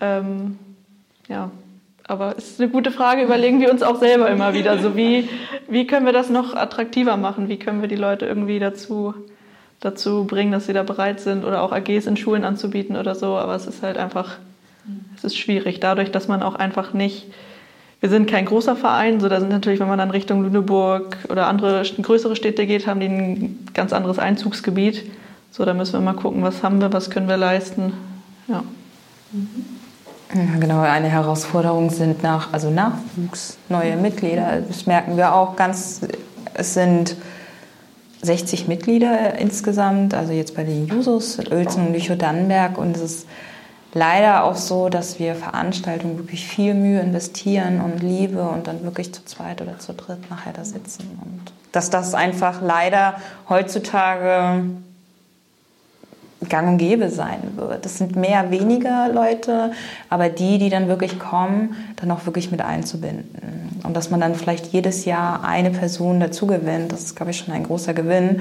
Ähm, ja, aber es ist eine gute Frage, überlegen wir uns auch selber immer wieder. So wie, wie können wir das noch attraktiver machen? Wie können wir die Leute irgendwie dazu, dazu bringen, dass sie da bereit sind oder auch AGs in Schulen anzubieten oder so. Aber es ist halt einfach, es ist schwierig, dadurch, dass man auch einfach nicht, wir sind kein großer Verein, so da sind natürlich, wenn man dann Richtung Lüneburg oder andere größere Städte geht, haben die ein ganz anderes Einzugsgebiet. So, da müssen wir mal gucken, was haben wir, was können wir leisten. Ja. Mhm. Ja, genau, eine Herausforderung sind nach, also Nachwuchs, neue Mitglieder. Das merken wir auch ganz. Es sind 60 Mitglieder insgesamt, also jetzt bei den Jusos, Uelzen und Lüchow-Dannenberg. Und es ist leider auch so, dass wir Veranstaltungen wirklich viel Mühe investieren und Liebe und dann wirklich zu zweit oder zu dritt nachher da sitzen. Und dass das einfach leider heutzutage gang und gäbe sein wird. Das sind mehr, weniger Leute, aber die, die dann wirklich kommen, dann auch wirklich mit einzubinden. Und dass man dann vielleicht jedes Jahr eine Person dazu gewinnt, das ist, glaube ich, schon ein großer Gewinn.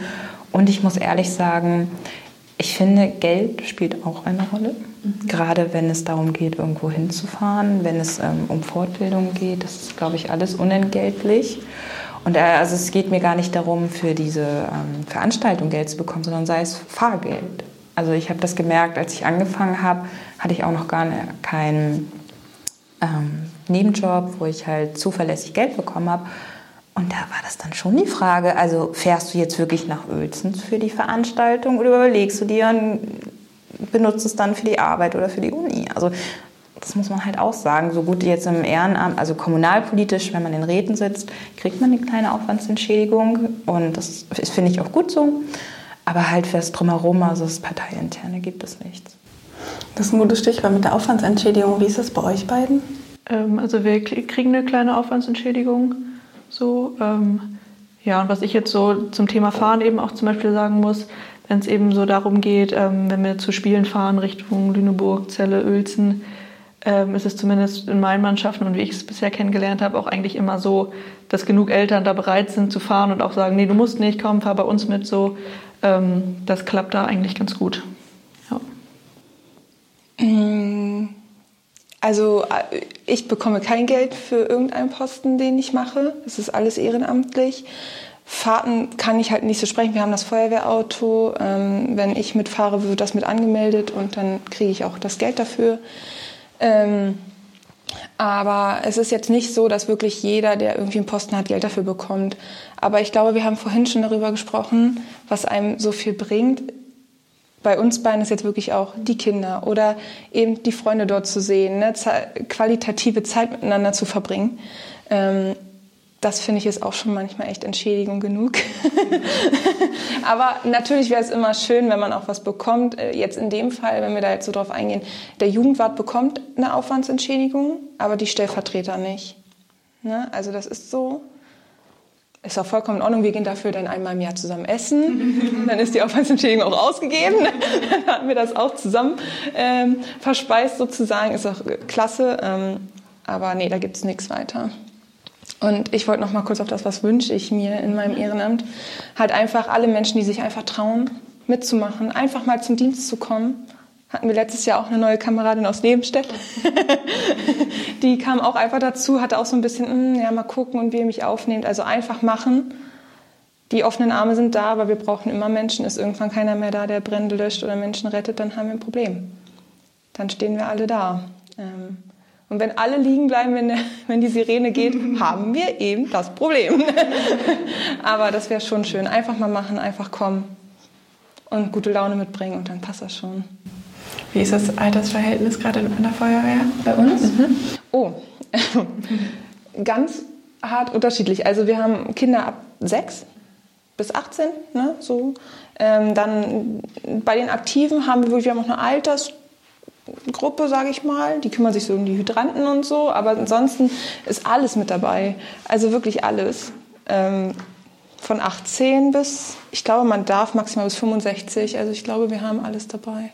Und ich muss ehrlich sagen, ich finde, Geld spielt auch eine Rolle. Mhm. Gerade wenn es darum geht, irgendwo hinzufahren, wenn es ähm, um Fortbildung geht, das ist, glaube ich, alles unentgeltlich. Und äh, also es geht mir gar nicht darum, für diese ähm, Veranstaltung Geld zu bekommen, sondern sei es Fahrgeld. Also ich habe das gemerkt, als ich angefangen habe, hatte ich auch noch gar ne, keinen ähm, Nebenjob, wo ich halt zuverlässig Geld bekommen habe. Und da war das dann schon die Frage, also fährst du jetzt wirklich nach Uelzen für die Veranstaltung oder überlegst du dir und benutzt es dann für die Arbeit oder für die Uni? Also das muss man halt auch sagen. So gut jetzt im Ehrenamt, also kommunalpolitisch, wenn man in Räten sitzt, kriegt man eine kleine Aufwandsentschädigung und das finde ich auch gut so. Aber halt fürs Drumherum, also das Parteiinterne, gibt es nichts. Das ist ein gutes Stichwort mit der Aufwandsentschädigung. Wie ist das bei euch beiden? Ähm, also wir kriegen eine kleine Aufwandsentschädigung. So, ähm, ja, und was ich jetzt so zum Thema Fahren eben auch zum Beispiel sagen muss, wenn es eben so darum geht, ähm, wenn wir zu Spielen fahren Richtung Lüneburg, Celle, Uelzen, ähm, ist es zumindest in meinen Mannschaften und wie ich es bisher kennengelernt habe, auch eigentlich immer so, dass genug Eltern da bereit sind zu fahren und auch sagen, nee, du musst nicht, komm, fahr bei uns mit so ähm, das klappt da eigentlich ganz gut. Ja. Mm, also äh, ich bekomme kein Geld für irgendeinen Posten, den ich mache. Es ist alles ehrenamtlich. Fahrten kann ich halt nicht so sprechen. Wir haben das Feuerwehrauto. Ähm, wenn ich mitfahre, wird das mit angemeldet und dann kriege ich auch das Geld dafür. Ähm, aber es ist jetzt nicht so, dass wirklich jeder, der irgendwie einen Posten hat, Geld dafür bekommt. Aber ich glaube, wir haben vorhin schon darüber gesprochen, was einem so viel bringt. bei uns beiden ist jetzt wirklich auch die Kinder oder eben die Freunde dort zu sehen, ne? qualitative Zeit miteinander zu verbringen. Ähm, das finde ich ist auch schon manchmal echt Entschädigung genug. Aber natürlich wäre es immer schön, wenn man auch was bekommt. Äh, jetzt in dem Fall, wenn wir da jetzt so drauf eingehen, der Jugendwart bekommt eine Aufwandsentschädigung, aber die Stellvertreter nicht. Ne? Also das ist so. Ist auch vollkommen in Ordnung. Wir gehen dafür dann einmal im Jahr zusammen essen. dann ist die Aufwandsentschädigung auch ausgegeben. dann haben wir das auch zusammen ähm, verspeist sozusagen. Ist auch klasse. Ähm, aber nee, da gibt es nichts weiter. Und ich wollte noch mal kurz auf das, was wünsche ich mir in meinem Ehrenamt. Halt einfach alle Menschen, die sich einfach trauen, mitzumachen, einfach mal zum Dienst zu kommen. Hatten wir letztes Jahr auch eine neue Kameradin aus Nebenstedt. die kam auch einfach dazu, hatte auch so ein bisschen, mm, ja, mal gucken und wie ihr mich aufnehmt. Also einfach machen. Die offenen Arme sind da, aber wir brauchen immer Menschen. Ist irgendwann keiner mehr da, der Brände löscht oder Menschen rettet, dann haben wir ein Problem. Dann stehen wir alle da. Ähm, und wenn alle liegen bleiben, wenn, wenn die Sirene geht, haben wir eben das Problem. Aber das wäre schon schön. Einfach mal machen, einfach kommen und gute Laune mitbringen und dann passt das schon. Wie ist das Altersverhältnis gerade in der Feuerwehr bei uns? Mhm. Oh, ganz hart unterschiedlich. Also wir haben Kinder ab 6 bis 18, ne, so. Ähm, dann bei den Aktiven haben wir wir haben auch eine Alters Gruppe, sage ich mal. Die kümmern sich so um die Hydranten und so, aber ansonsten ist alles mit dabei. Also wirklich alles. Ähm, von 18 bis, ich glaube, man darf maximal bis 65. Also ich glaube, wir haben alles dabei.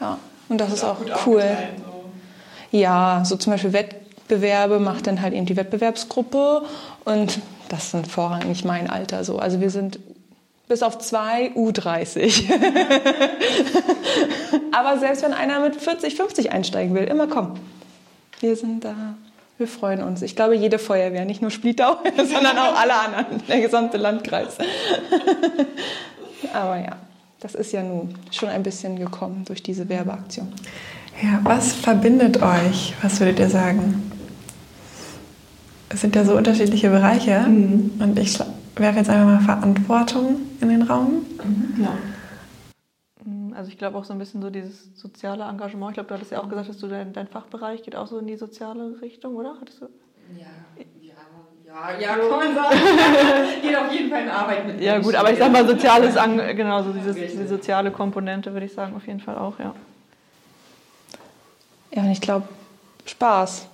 Ja, und das ist auch cool. So. Ja, so zum Beispiel Wettbewerbe macht dann halt eben die Wettbewerbsgruppe und das sind vorrangig mein Alter so. Also wir sind bis auf zwei U30. Aber selbst wenn einer mit 40, 50 einsteigen will, immer komm. Wir sind da. Wir freuen uns. Ich glaube, jede Feuerwehr, nicht nur Splietau, sondern auch alle anderen, der gesamte Landkreis. Aber ja, das ist ja nun schon ein bisschen gekommen durch diese Werbeaktion. Ja, was verbindet euch? Was würdet ihr sagen? Es sind ja so unterschiedliche Bereiche mhm. und ich werfe jetzt einfach mal Verantwortung in den Raum. Mhm. Ja. Mm, also ich glaube auch so ein bisschen so dieses soziale Engagement. Ich glaube, du hattest ja auch gesagt, dass du dein, dein Fachbereich geht auch so in die soziale Richtung, oder? Hattest du? Ja. Ja, ja, kann man sagen. Geht auf jeden Fall in Arbeit mit. Ja, gut, aber ich sag mal, soziales, genau, so diese, diese soziale Komponente würde ich sagen, auf jeden Fall auch, ja. Ja, und ich glaube, Spaß.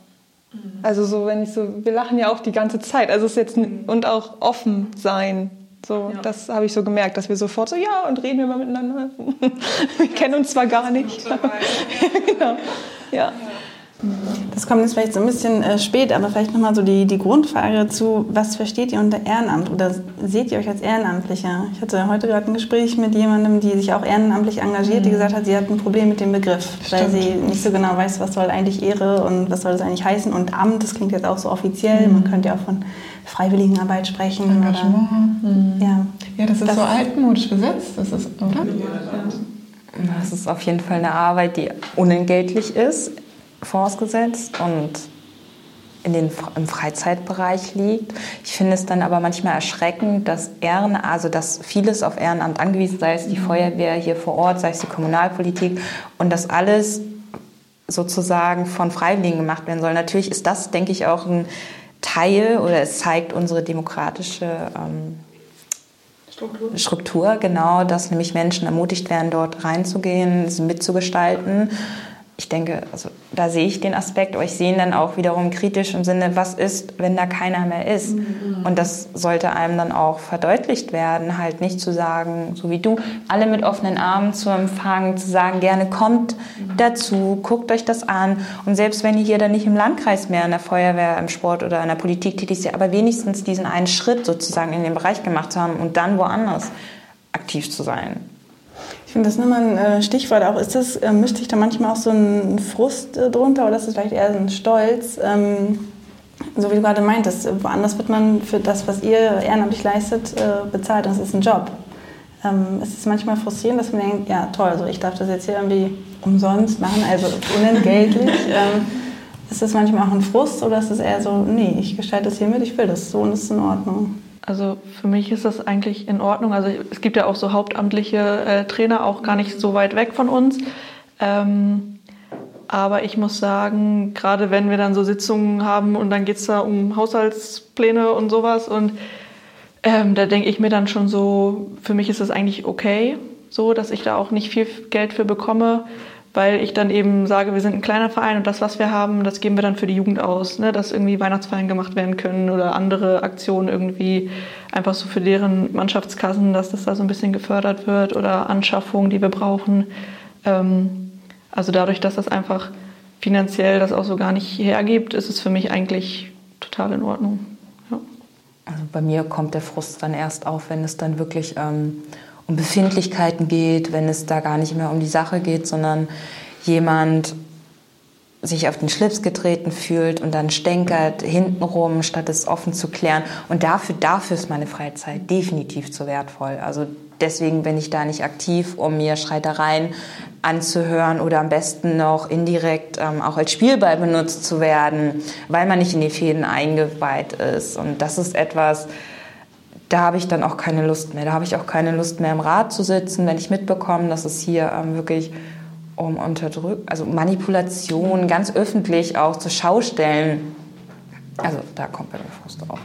Mhm. Also so, wenn ich so, wir lachen ja auch die ganze Zeit. Also es ist jetzt mhm. und auch offen sein. So, ja. das habe ich so gemerkt, dass wir sofort so, ja, und reden wir mal miteinander. wir kennen uns zwar gar nicht. ja, genau. ja. Das kommt jetzt vielleicht so ein bisschen äh, spät, aber vielleicht nochmal so die, die Grundfrage zu, was versteht ihr unter Ehrenamt oder seht ihr euch als Ehrenamtlicher? Ich hatte heute gerade ein Gespräch mit jemandem, die sich auch ehrenamtlich engagiert, mhm. die gesagt hat, sie hat ein Problem mit dem Begriff, Stimmt. weil sie nicht so genau weiß, was soll eigentlich Ehre und was soll das eigentlich heißen. Und Amt, das klingt jetzt auch so offiziell, mhm. man könnte ja auch von Freiwilligenarbeit sprechen. Engagement. Oder, mhm. ja. ja, das ist das so altmodisch besetzt, das ist, oder? Das ist auf jeden Fall eine Arbeit, die unentgeltlich ist vorausgesetzt und in den, im Freizeitbereich liegt. Ich finde es dann aber manchmal erschreckend, dass Ehren, also dass vieles auf Ehrenamt angewiesen, sei es die mhm. Feuerwehr hier vor Ort, sei es die Kommunalpolitik und das alles sozusagen von Freiwilligen gemacht werden soll. Natürlich ist das, denke ich, auch ein Teil oder es zeigt unsere demokratische ähm, Struktur. Struktur, genau, dass nämlich Menschen ermutigt werden, dort reinzugehen, mitzugestalten ich denke, also da sehe ich den Aspekt, aber ich sehe ihn dann auch wiederum kritisch im Sinne, was ist, wenn da keiner mehr ist? Mhm. Und das sollte einem dann auch verdeutlicht werden, halt nicht zu sagen, so wie du, alle mit offenen Armen zu empfangen, zu sagen, gerne kommt mhm. dazu, guckt euch das an. Und selbst wenn ihr hier dann nicht im Landkreis mehr in der Feuerwehr, im Sport oder in der Politik tätig seid, aber wenigstens diesen einen Schritt sozusagen in den Bereich gemacht haben und dann woanders aktiv zu sein. Ich finde das nochmal ein äh, Stichwort auch. Ist das, äh, mischt sich da manchmal auch so ein Frust äh, drunter oder ist das vielleicht eher ein Stolz? Ähm, so wie du gerade meintest, woanders wird man für das, was ihr ehrenamtlich leistet, bezahlt. Das ist ein Job. Ähm, ist es manchmal frustrierend, dass man denkt, ja toll, also ich darf das jetzt hier irgendwie umsonst machen, also unentgeltlich. ähm, ist das manchmal auch ein Frust oder ist es eher so, nee, ich gestalte das hier mit, ich will das so und es ist in Ordnung? Also für mich ist das eigentlich in Ordnung. Also es gibt ja auch so hauptamtliche äh, Trainer, auch gar nicht so weit weg von uns. Ähm, aber ich muss sagen, gerade wenn wir dann so Sitzungen haben und dann geht es da um Haushaltspläne und sowas und ähm, da denke ich mir dann schon so, für mich ist das eigentlich okay, so dass ich da auch nicht viel Geld für bekomme weil ich dann eben sage, wir sind ein kleiner Verein und das, was wir haben, das geben wir dann für die Jugend aus, ne? dass irgendwie Weihnachtsfeiern gemacht werden können oder andere Aktionen irgendwie einfach so für deren Mannschaftskassen, dass das da so ein bisschen gefördert wird oder Anschaffungen, die wir brauchen. Ähm, also dadurch, dass das einfach finanziell das auch so gar nicht hergibt, ist es für mich eigentlich total in Ordnung. Ja. Also bei mir kommt der Frust dann erst auf, wenn es dann wirklich ähm, um Befindlichkeiten geht, wenn es da gar nicht mehr um die Sache geht, sondern jemand sich auf den Schlips getreten fühlt und dann stänkert hintenrum, statt es offen zu klären. Und dafür, dafür ist meine Freizeit definitiv zu wertvoll. Also deswegen bin ich da nicht aktiv, um mir Streitereien anzuhören oder am besten noch indirekt ähm, auch als Spielball benutzt zu werden, weil man nicht in die Fäden eingeweiht ist. Und das ist etwas, da habe ich dann auch keine Lust mehr. Da habe ich auch keine Lust mehr im Rat zu sitzen, wenn ich mitbekomme, dass es hier ähm, wirklich um Unterdrück also Manipulation ganz öffentlich auch zur Schau stellen. Also da kommt bei mir Frust auf.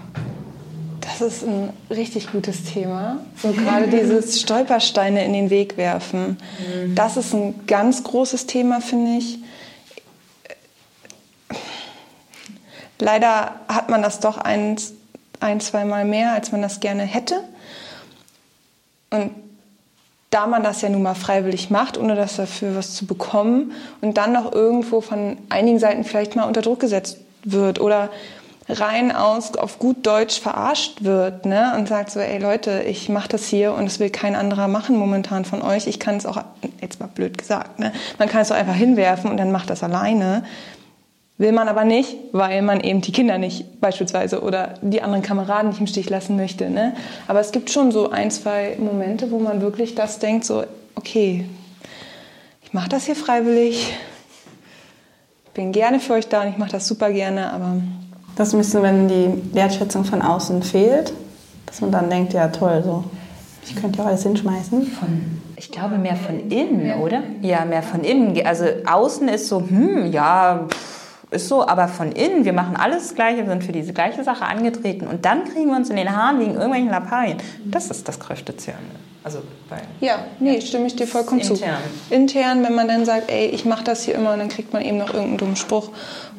Das ist ein richtig gutes Thema. So gerade dieses Stolpersteine in den Weg werfen. Mhm. Das ist ein ganz großes Thema, finde ich. Leider hat man das doch eins ein, zweimal mehr, als man das gerne hätte. Und da man das ja nun mal freiwillig macht, ohne das dafür was zu bekommen und dann noch irgendwo von einigen Seiten vielleicht mal unter Druck gesetzt wird oder rein aus auf gut Deutsch verarscht wird ne? und sagt so, ey Leute, ich mache das hier und es will kein anderer machen momentan von euch. Ich kann es auch, jetzt mal blöd gesagt, ne? man kann es auch einfach hinwerfen und dann macht das alleine. Will man aber nicht, weil man eben die Kinder nicht beispielsweise oder die anderen Kameraden nicht im Stich lassen möchte. Ne? Aber es gibt schon so ein, zwei Momente, wo man wirklich das denkt, so, okay, ich mache das hier freiwillig, bin gerne für euch da und ich mache das super gerne, aber... Das ist ein bisschen, wenn die Wertschätzung von außen fehlt, dass man dann denkt, ja toll, so, ich könnte ja alles hinschmeißen. Von, ich glaube mehr von innen, oder? Ja, mehr von innen. Also außen ist so, hm, ja... Pff ist so, aber von innen, wir machen alles das Gleiche, wir sind für diese gleiche Sache angetreten und dann kriegen wir uns in den Haaren wegen irgendwelchen Lappalien. Das ist das Kräftezehrende. Also bei ja, nee, stimme ich dir vollkommen intern. zu. Intern, wenn man dann sagt, ey, ich mache das hier immer und dann kriegt man eben noch irgendeinen dummen Spruch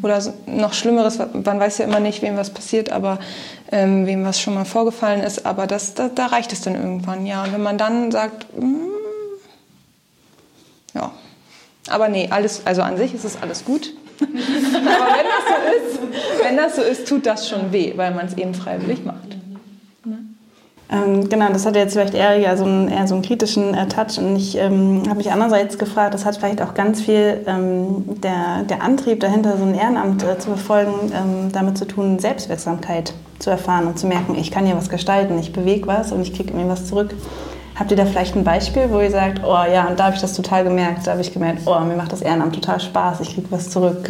oder noch Schlimmeres. Man weiß ja immer nicht, wem was passiert, aber ähm, wem was schon mal vorgefallen ist. Aber das, da, da reicht es dann irgendwann, ja. Und wenn man dann sagt, mm, ja, aber nee, alles, also an sich ist es alles gut. Aber wenn das so ist, wenn das so ist, tut das schon weh, weil man es eben freiwillig macht. Ähm, genau, das hat jetzt vielleicht eher, ja, so einen, eher so einen kritischen äh, Touch. Und ich ähm, habe mich andererseits gefragt, das hat vielleicht auch ganz viel ähm, der, der Antrieb dahinter, so ein Ehrenamt äh, zu verfolgen, ähm, damit zu tun, Selbstwirksamkeit zu erfahren und zu merken, ich kann hier was gestalten, ich bewege was und ich kriege mir was zurück. Habt ihr da vielleicht ein Beispiel, wo ihr sagt, oh ja, und da habe ich das total gemerkt, da habe ich gemerkt, oh, mir macht das Ehrenamt total Spaß, ich kriege was zurück.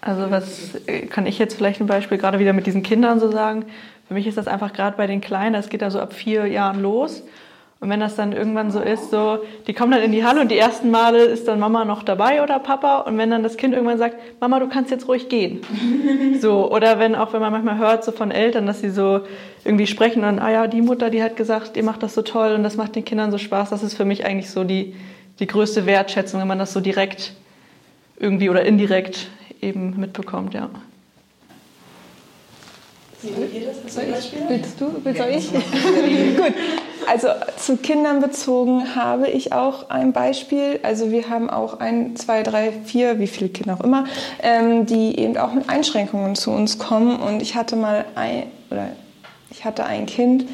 Also was äh, kann ich jetzt vielleicht ein Beispiel gerade wieder mit diesen Kindern so sagen? Für mich ist das einfach gerade bei den Kleinen, das geht da so ab vier Jahren los. Und wenn das dann irgendwann so ist, so, die kommen dann in die Halle und die ersten Male ist dann Mama noch dabei oder Papa. Und wenn dann das Kind irgendwann sagt, Mama, du kannst jetzt ruhig gehen. so, oder wenn auch, wenn man manchmal hört so von Eltern, dass sie so irgendwie sprechen und, ah ja, die Mutter, die hat gesagt, ihr macht das so toll und das macht den Kindern so Spaß. Das ist für mich eigentlich so die, die größte Wertschätzung, wenn man das so direkt irgendwie oder indirekt eben mitbekommt, ja. Soll ich? Willst du? Soll ich? Gut. Also zu Kindern bezogen habe ich auch ein Beispiel. Also wir haben auch ein, zwei, drei, vier, wie viele Kinder auch immer, ähm, die eben auch mit Einschränkungen zu uns kommen. Und ich hatte mal ein, oder ich hatte ein Kind,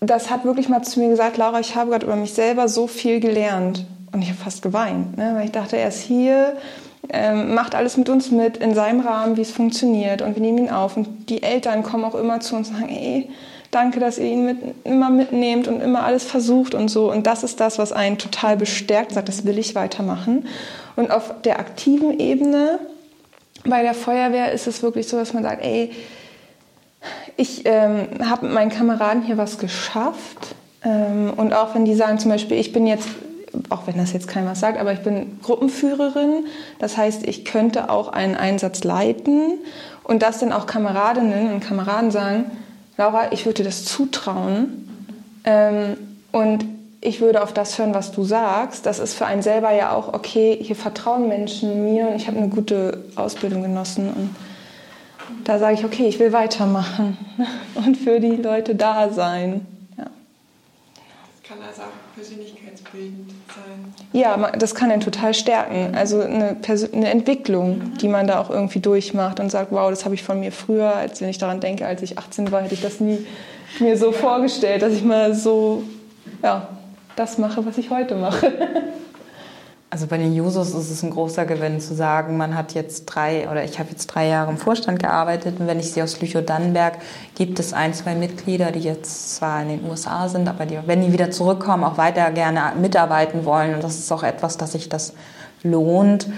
das hat wirklich mal zu mir gesagt, Laura, ich habe gerade über mich selber so viel gelernt. Und ich habe fast geweint, ne? weil ich dachte, er ist hier, ähm, macht alles mit uns mit, in seinem Rahmen, wie es funktioniert. Und wir nehmen ihn auf. Und die Eltern kommen auch immer zu uns und sagen, ey, danke, dass ihr ihn mit, immer mitnehmt und immer alles versucht und so. Und das ist das, was einen total bestärkt, sagt, das will ich weitermachen. Und auf der aktiven Ebene bei der Feuerwehr ist es wirklich so, dass man sagt, ey, ich ähm, habe mit meinen Kameraden hier was geschafft. Ähm, und auch wenn die sagen, zum Beispiel, ich bin jetzt, auch wenn das jetzt keiner sagt, aber ich bin Gruppenführerin. Das heißt, ich könnte auch einen Einsatz leiten. Und dass dann auch Kameradinnen und Kameraden sagen, Laura, ich würde dir das zutrauen. Ähm, und ich würde auf das hören, was du sagst. Das ist für einen selber ja auch, okay, hier vertrauen Menschen mir und ich habe eine gute Ausbildung genossen. Und da sage ich, okay, ich will weitermachen und für die Leute da sein. Ja. Das kann also persönlichkeitsbildend sein. Ja, das kann einen total stärken. Also eine, Persön eine Entwicklung, die man da auch irgendwie durchmacht und sagt, wow, das habe ich von mir früher, als wenn ich daran denke, als ich 18 war, hätte ich das nie mir so vorgestellt, dass ich mal so ja, das mache, was ich heute mache. Also bei den Jusos ist es ein großer Gewinn zu sagen, man hat jetzt drei oder ich habe jetzt drei Jahre im Vorstand gearbeitet und wenn ich sehe aus Lüchow-Dannenberg, gibt es ein, zwei Mitglieder, die jetzt zwar in den USA sind, aber die, wenn die wieder zurückkommen, auch weiter gerne mitarbeiten wollen und das ist auch etwas, dass sich das lohnt.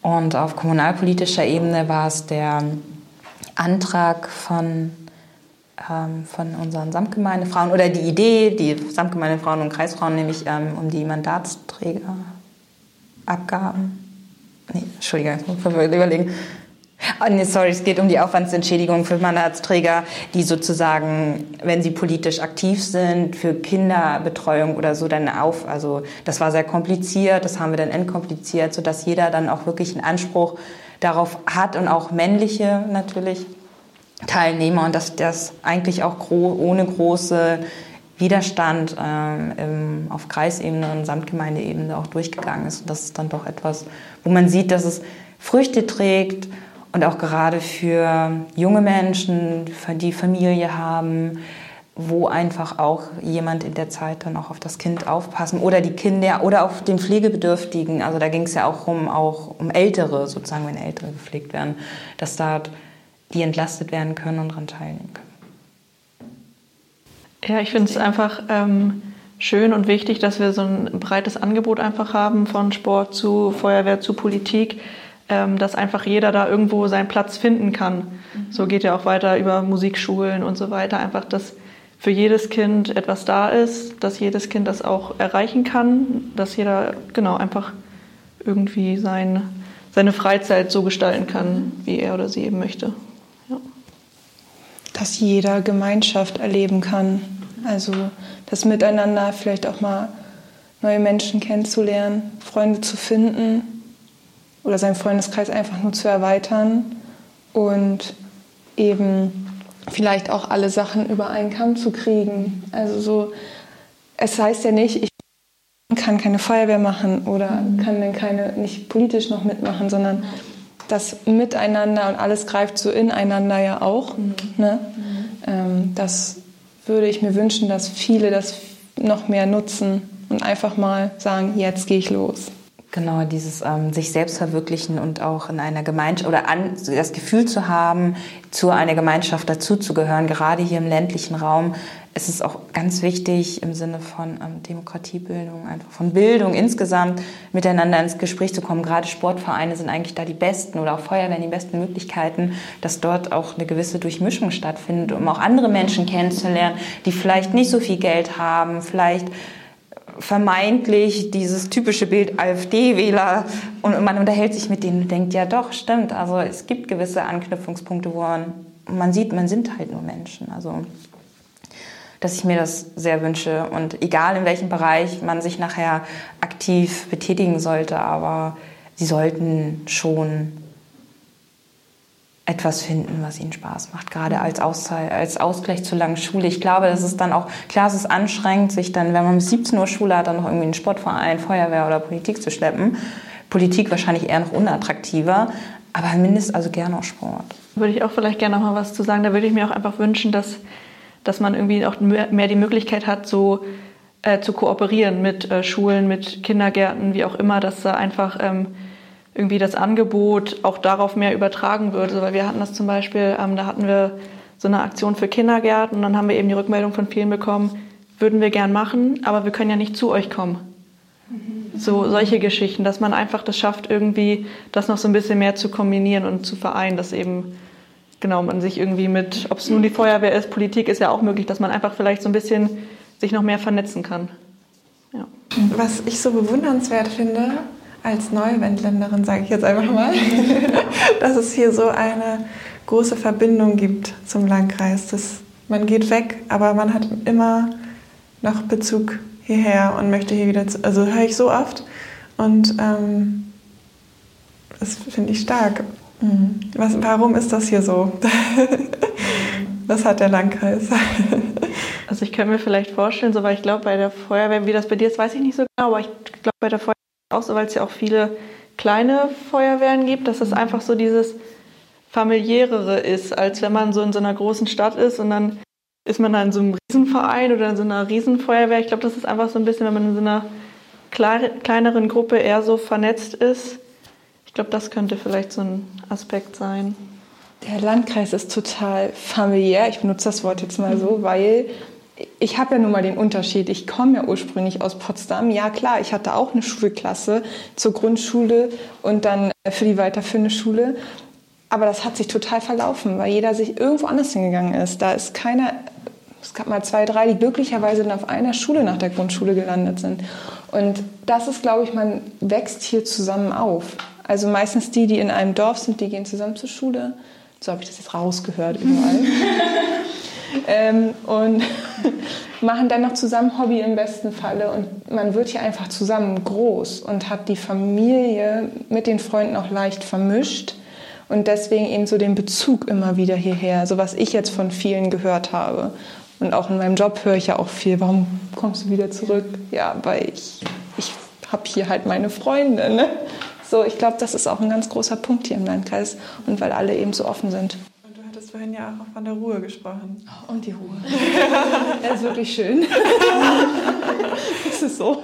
Und auf kommunalpolitischer Ebene war es der Antrag von ähm, von unseren Samtgemeindefrauen oder die Idee, die Samtgemeindefrauen und Kreisfrauen, nämlich ähm, um die Mandatsträgerabgaben. Nee, Entschuldigung, ich muss überlegen. Oh, nee, sorry, es geht um die Aufwandsentschädigung für Mandatsträger, die sozusagen, wenn sie politisch aktiv sind, für Kinderbetreuung oder so dann auf. Also das war sehr kompliziert, das haben wir dann entkompliziert, sodass jeder dann auch wirklich einen Anspruch darauf hat und auch männliche natürlich Teilnehmer und dass das eigentlich auch gro ohne große Widerstand ähm, im, auf Kreisebene und Samtgemeindeebene auch durchgegangen ist. Und das ist dann doch etwas, wo man sieht, dass es Früchte trägt und auch gerade für junge Menschen, die Familie haben, wo einfach auch jemand in der Zeit dann auch auf das Kind aufpassen oder die Kinder oder auf den Pflegebedürftigen. Also da ging es ja auch um, auch um Ältere, sozusagen, wenn Ältere gepflegt werden, dass da die entlastet werden können und daran teilnehmen können. Ja, ich finde es einfach ähm, schön und wichtig, dass wir so ein breites Angebot einfach haben von Sport zu Feuerwehr zu Politik, ähm, dass einfach jeder da irgendwo seinen Platz finden kann. Mhm. So geht ja auch weiter über Musikschulen und so weiter. Einfach, dass für jedes Kind etwas da ist, dass jedes Kind das auch erreichen kann, dass jeder genau einfach irgendwie sein, seine Freizeit so gestalten kann, wie er oder sie eben möchte dass jeder Gemeinschaft erleben kann. Also das Miteinander, vielleicht auch mal neue Menschen kennenzulernen, Freunde zu finden oder seinen Freundeskreis einfach nur zu erweitern und eben vielleicht auch alle Sachen über einen Kamm zu kriegen. Also so, es heißt ja nicht, ich kann keine Feuerwehr machen oder kann dann keine, nicht politisch noch mitmachen, sondern das Miteinander und alles greift so ineinander ja auch. Mhm. Ne? Mhm. Ähm, das würde ich mir wünschen, dass viele das noch mehr nutzen und einfach mal sagen, jetzt gehe ich los. Genau, dieses ähm, sich selbst verwirklichen und auch in einer Gemeinschaft oder an, das Gefühl zu haben, zu einer Gemeinschaft dazuzugehören, gerade hier im ländlichen Raum, es ist auch ganz wichtig im Sinne von ähm, Demokratiebildung, einfach von Bildung insgesamt miteinander ins Gespräch zu kommen. Gerade Sportvereine sind eigentlich da die besten oder auch Feuerwehren die besten Möglichkeiten, dass dort auch eine gewisse Durchmischung stattfindet, um auch andere Menschen kennenzulernen, die vielleicht nicht so viel Geld haben, vielleicht vermeintlich dieses typische Bild AfD-Wähler und man unterhält sich mit denen und denkt, ja doch, stimmt, also es gibt gewisse Anknüpfungspunkte, wo man, sieht, man sind halt nur Menschen. Also dass ich mir das sehr wünsche. Und egal in welchem Bereich man sich nachher aktiv betätigen sollte, aber sie sollten schon etwas finden, was ihnen Spaß macht, gerade als, Auszeit, als Ausgleich zur langen Schule. Ich glaube, das ist dann auch, klar, es ist anstrengend, sich dann, wenn man bis 17 Uhr Schule hat, dann noch irgendwie einen Sportverein, Feuerwehr oder Politik zu schleppen. Politik wahrscheinlich eher noch unattraktiver, aber mindestens also gerne auch Sport. Würde ich auch vielleicht gerne noch mal was zu sagen. Da würde ich mir auch einfach wünschen, dass dass man irgendwie auch mehr die Möglichkeit hat, so äh, zu kooperieren mit äh, Schulen, mit Kindergärten, wie auch immer, dass da einfach ähm, irgendwie das Angebot auch darauf mehr übertragen. Also, weil wir hatten das zum Beispiel, ähm, da hatten wir so eine Aktion für Kindergärten und dann haben wir eben die Rückmeldung von vielen bekommen, würden wir gern machen, aber wir können ja nicht zu euch kommen. So solche Geschichten, dass man einfach das schafft, irgendwie das noch so ein bisschen mehr zu kombinieren und zu vereinen, dass eben genau, man sich irgendwie mit, ob es nun die Feuerwehr ist, Politik ist ja auch möglich, dass man einfach vielleicht so ein bisschen sich noch mehr vernetzen kann. Ja. Was ich so bewundernswert finde, als Neuwendländerin sage ich jetzt einfach mal, dass es hier so eine große Verbindung gibt zum Landkreis. Das, man geht weg, aber man hat immer noch Bezug hierher und möchte hier wieder, zu, also höre ich so oft und ähm, das finde ich stark. Mhm. Was, warum ist das hier so? Was hat der Landkreis? Also ich könnte mir vielleicht vorstellen, so weil ich glaube, bei der Feuerwehr, wie das bei dir ist, weiß ich nicht so genau, aber ich glaube bei der Feuerwehr auch so, weil es ja auch viele kleine Feuerwehren gibt, dass es einfach so dieses familiärere ist, als wenn man so in so einer großen Stadt ist und dann ist man da in so einem Riesenverein oder in so einer Riesenfeuerwehr. Ich glaube, das ist einfach so ein bisschen, wenn man in so einer kleineren Gruppe eher so vernetzt ist. Ich glaube, das könnte vielleicht so ein Aspekt sein. Der Landkreis ist total familiär. Ich benutze das Wort jetzt mal so, weil ich habe ja nun mal den Unterschied. Ich komme ja ursprünglich aus Potsdam. Ja, klar, ich hatte auch eine Schulklasse zur Grundschule und dann für die weiterführende Schule. Aber das hat sich total verlaufen, weil jeder sich irgendwo anders hingegangen ist. Da ist keiner, es gab mal zwei, drei, die glücklicherweise dann auf einer Schule nach der Grundschule gelandet sind. Und das ist, glaube ich, man wächst hier zusammen auf. Also meistens die, die in einem Dorf sind, die gehen zusammen zur Schule. So habe ich das jetzt rausgehört überall. ähm, und machen dann noch zusammen Hobby im besten Falle. Und man wird hier einfach zusammen groß und hat die Familie mit den Freunden auch leicht vermischt. Und deswegen eben so den Bezug immer wieder hierher, so was ich jetzt von vielen gehört habe. Und auch in meinem Job höre ich ja auch viel, warum kommst du wieder zurück? Ja, weil ich, ich habe hier halt meine Freunde. Ne? So, ich glaube, das ist auch ein ganz großer Punkt hier im Landkreis und weil alle eben so offen sind vorhin ja auch von der Ruhe gesprochen. Oh, und die Ruhe. das ist wirklich schön. das ist so.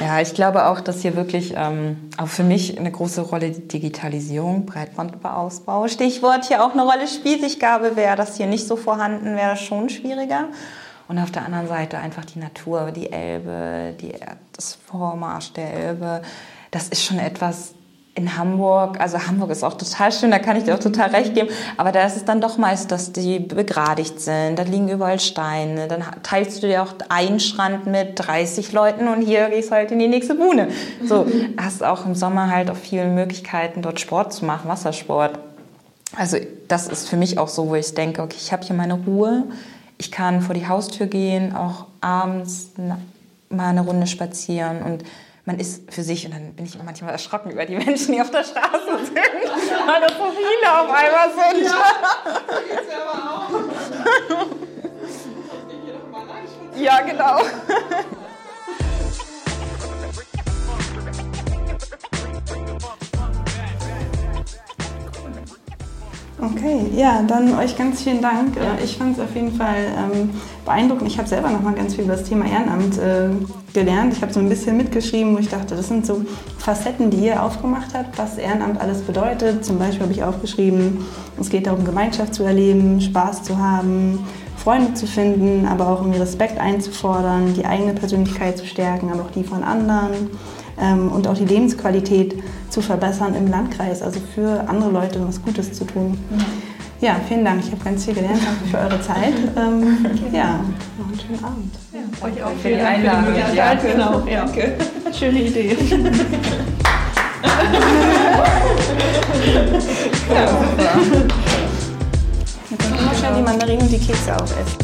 Ja, ich glaube auch, dass hier wirklich ähm, auch für mich eine große Rolle die Digitalisierung, Breitbandausbau, Stichwort hier auch eine Rolle spielt. Ich glaube, wäre das hier nicht so vorhanden, wäre das schon schwieriger. Und auf der anderen Seite einfach die Natur, die Elbe, die, das Vormarsch der Elbe. Das ist schon etwas, in Hamburg, also Hamburg ist auch total schön, da kann ich dir auch total recht geben, aber da ist es dann doch meist, dass die begradigt sind, da liegen überall Steine, dann teilst du dir auch einen Strand mit 30 Leuten und hier gehst du halt in die nächste Buhne. So, hast auch im Sommer halt auch viele Möglichkeiten, dort Sport zu machen, Wassersport. Also das ist für mich auch so, wo ich denke, okay, ich habe hier meine Ruhe, ich kann vor die Haustür gehen, auch abends mal eine Runde spazieren und man ist für sich und dann bin ich manchmal erschrocken über die Menschen, die auf der Straße sind, weil das so viele auf einmal sind. Ja, ja genau. Okay, ja, dann euch ganz vielen Dank. Ja. Ich fand es auf jeden Fall ähm, beeindruckend. Ich habe selber noch mal ganz viel über das Thema Ehrenamt äh, gelernt. Ich habe so ein bisschen mitgeschrieben, wo ich dachte, das sind so Facetten, die ihr aufgemacht habt, was Ehrenamt alles bedeutet. Zum Beispiel habe ich aufgeschrieben, es geht darum, Gemeinschaft zu erleben, Spaß zu haben, Freunde zu finden, aber auch um Respekt einzufordern, die eigene Persönlichkeit zu stärken, aber auch die von anderen ähm, und auch die Lebensqualität zu verbessern im Landkreis, also für andere Leute was Gutes zu tun. Ja, vielen Dank. Ich habe ganz viel gelernt. Danke für eure Zeit. Ähm, ja, noch einen schönen Abend. Ja, euch auch für die Einladung. Ja, genau. Ja. Danke. Schöne Idee. ja. Jetzt können wir schnell die Mandarinen und die Kekse aufessen.